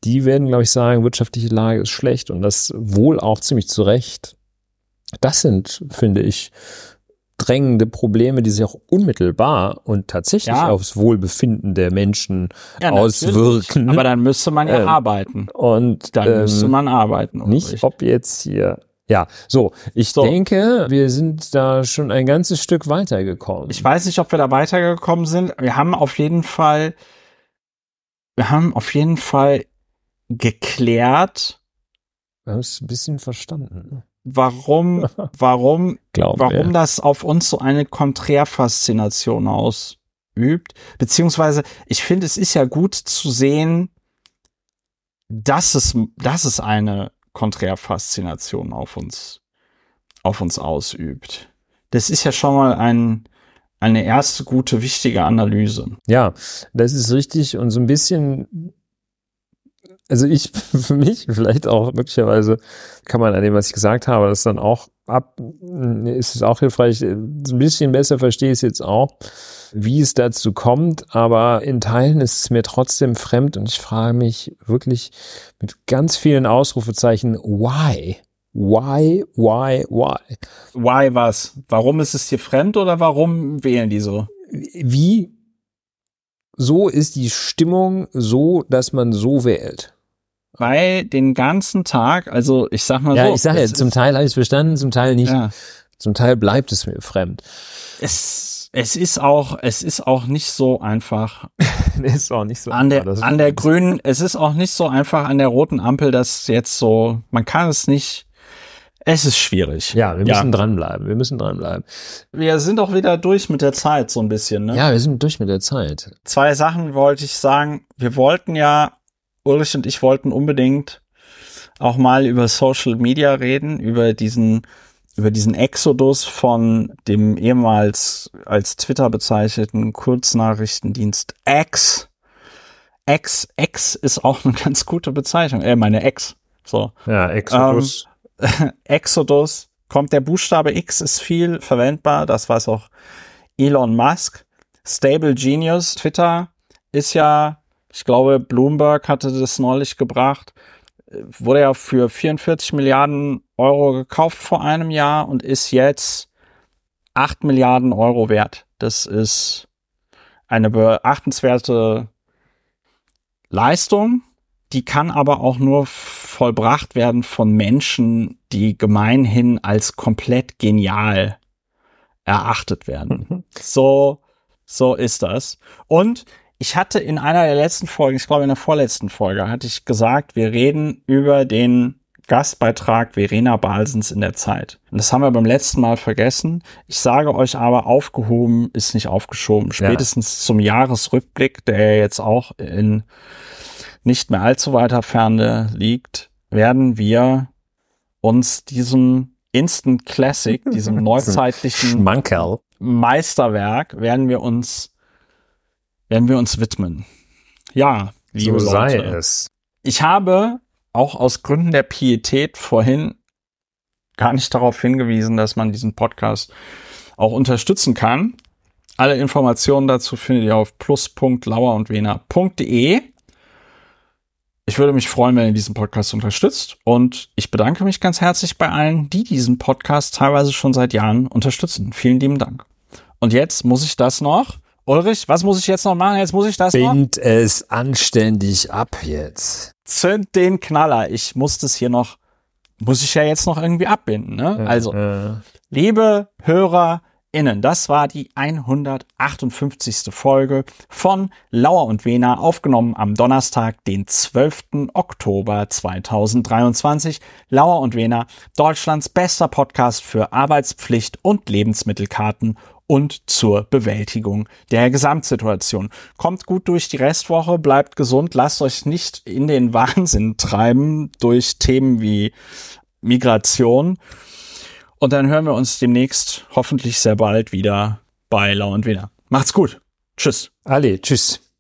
Speaker 2: die werden, glaube ich, sagen, wirtschaftliche Lage ist schlecht und das wohl auch ziemlich zu Recht. Das sind, finde ich, drängende Probleme, die sich auch unmittelbar und tatsächlich ja. aufs Wohlbefinden der Menschen ja, auswirken.
Speaker 1: Aber dann müsste man ja ähm, arbeiten.
Speaker 2: Und
Speaker 1: dann ähm, müsste man arbeiten.
Speaker 2: Nicht, ob jetzt hier. Ja, so. Ich so. denke, wir sind da schon ein ganzes Stück weitergekommen.
Speaker 1: Ich weiß nicht, ob wir da weitergekommen sind. Wir haben auf jeden Fall, wir haben auf jeden Fall geklärt.
Speaker 2: Wir haben es ein bisschen verstanden
Speaker 1: warum, <laughs> warum, Glauben warum wir. das auf uns so eine Konträrfaszination ausübt. Beziehungsweise, ich finde, es ist ja gut zu sehen, dass es, dass es eine Konträrfaszination auf uns, auf uns ausübt. Das ist ja schon mal ein, eine erste gute, wichtige Analyse.
Speaker 2: Ja, das ist richtig und so ein bisschen also ich, <laughs> für mich, vielleicht auch möglicherweise kann man an dem, was ich gesagt habe, das dann auch ab, ist es auch hilfreich, ein bisschen besser verstehe ich es jetzt auch, wie es dazu kommt, aber in Teilen ist es mir trotzdem fremd und ich frage mich wirklich mit ganz vielen Ausrufezeichen, why? Why, why, why?
Speaker 1: Why was? Warum ist es dir fremd oder warum wählen die so?
Speaker 2: Wie so ist die Stimmung so, dass man so wählt.
Speaker 1: Weil den ganzen Tag, also ich sag mal
Speaker 2: ja,
Speaker 1: so.
Speaker 2: Ja, ich sage ja, zum Teil habe ich es verstanden, zum Teil nicht. Ja. Zum Teil bleibt es mir fremd.
Speaker 1: Es, es ist auch, es ist auch nicht so einfach. <laughs>
Speaker 2: ist auch nicht so
Speaker 1: an der, an der grünen, es ist auch nicht so einfach an der roten Ampel, dass jetzt so, man kann es nicht, es ist schwierig.
Speaker 2: Ja, wir müssen ja. dranbleiben. Wir müssen dranbleiben.
Speaker 1: Wir sind auch wieder durch mit der Zeit, so ein bisschen, ne?
Speaker 2: Ja, wir sind durch mit der Zeit.
Speaker 1: Zwei Sachen wollte ich sagen. Wir wollten ja, Ulrich und ich wollten unbedingt auch mal über Social Media reden, über diesen, über diesen Exodus von dem ehemals als Twitter bezeichneten Kurznachrichtendienst X. X, X ist auch eine ganz gute Bezeichnung. Äh, meine Ex. So.
Speaker 2: Ja, Exodus.
Speaker 1: Ähm, <laughs> Exodus kommt der Buchstabe X ist viel verwendbar, das weiß auch Elon Musk. Stable Genius, Twitter ist ja, ich glaube, Bloomberg hatte das neulich gebracht, wurde ja für 44 Milliarden Euro gekauft vor einem Jahr und ist jetzt 8 Milliarden Euro wert. Das ist eine beachtenswerte Leistung die kann aber auch nur vollbracht werden von Menschen, die gemeinhin als komplett genial erachtet werden. Mhm. So, so ist das. Und ich hatte in einer der letzten Folgen, ich glaube in der vorletzten Folge, hatte ich gesagt, wir reden über den Gastbeitrag Verena Balsens in der Zeit. Und das haben wir beim letzten Mal vergessen. Ich sage euch aber, aufgehoben ist nicht aufgeschoben. Spätestens ja. zum Jahresrückblick, der jetzt auch in nicht mehr allzu weiter Ferne liegt, werden wir uns diesem Instant Classic, diesem <laughs> neuzeitlichen. Meisterwerk, werden wir uns, werden wir uns widmen. Ja,
Speaker 2: liebe so sei Leute. es.
Speaker 1: Ich habe auch aus Gründen der Pietät vorhin gar nicht darauf hingewiesen, dass man diesen Podcast auch unterstützen kann. Alle Informationen dazu findet ihr auf plus.lauerundwener.de. Ich würde mich freuen, wenn ihr diesen Podcast unterstützt. Und ich bedanke mich ganz herzlich bei allen, die diesen Podcast teilweise schon seit Jahren unterstützen. Vielen lieben Dank. Und jetzt muss ich das noch. Ulrich, was muss ich jetzt noch machen? Jetzt muss ich das
Speaker 2: Bind
Speaker 1: noch.
Speaker 2: Es anständig ab jetzt.
Speaker 1: Zünd den Knaller. Ich muss das hier noch, muss ich ja jetzt noch irgendwie abbinden. Ne? Also, äh. liebe Hörer, innen. Das war die 158. Folge von Lauer und Wena, aufgenommen am Donnerstag, den 12. Oktober 2023. Lauer und Wena, Deutschlands bester Podcast für Arbeitspflicht und Lebensmittelkarten und zur Bewältigung der Gesamtsituation. Kommt gut durch die Restwoche, bleibt gesund, lasst euch nicht in den <laughs> Wahnsinn treiben durch Themen wie Migration. Und dann hören wir uns demnächst hoffentlich sehr bald wieder bei Lau und Wiener. Macht's gut. Tschüss.
Speaker 2: Alle, tschüss.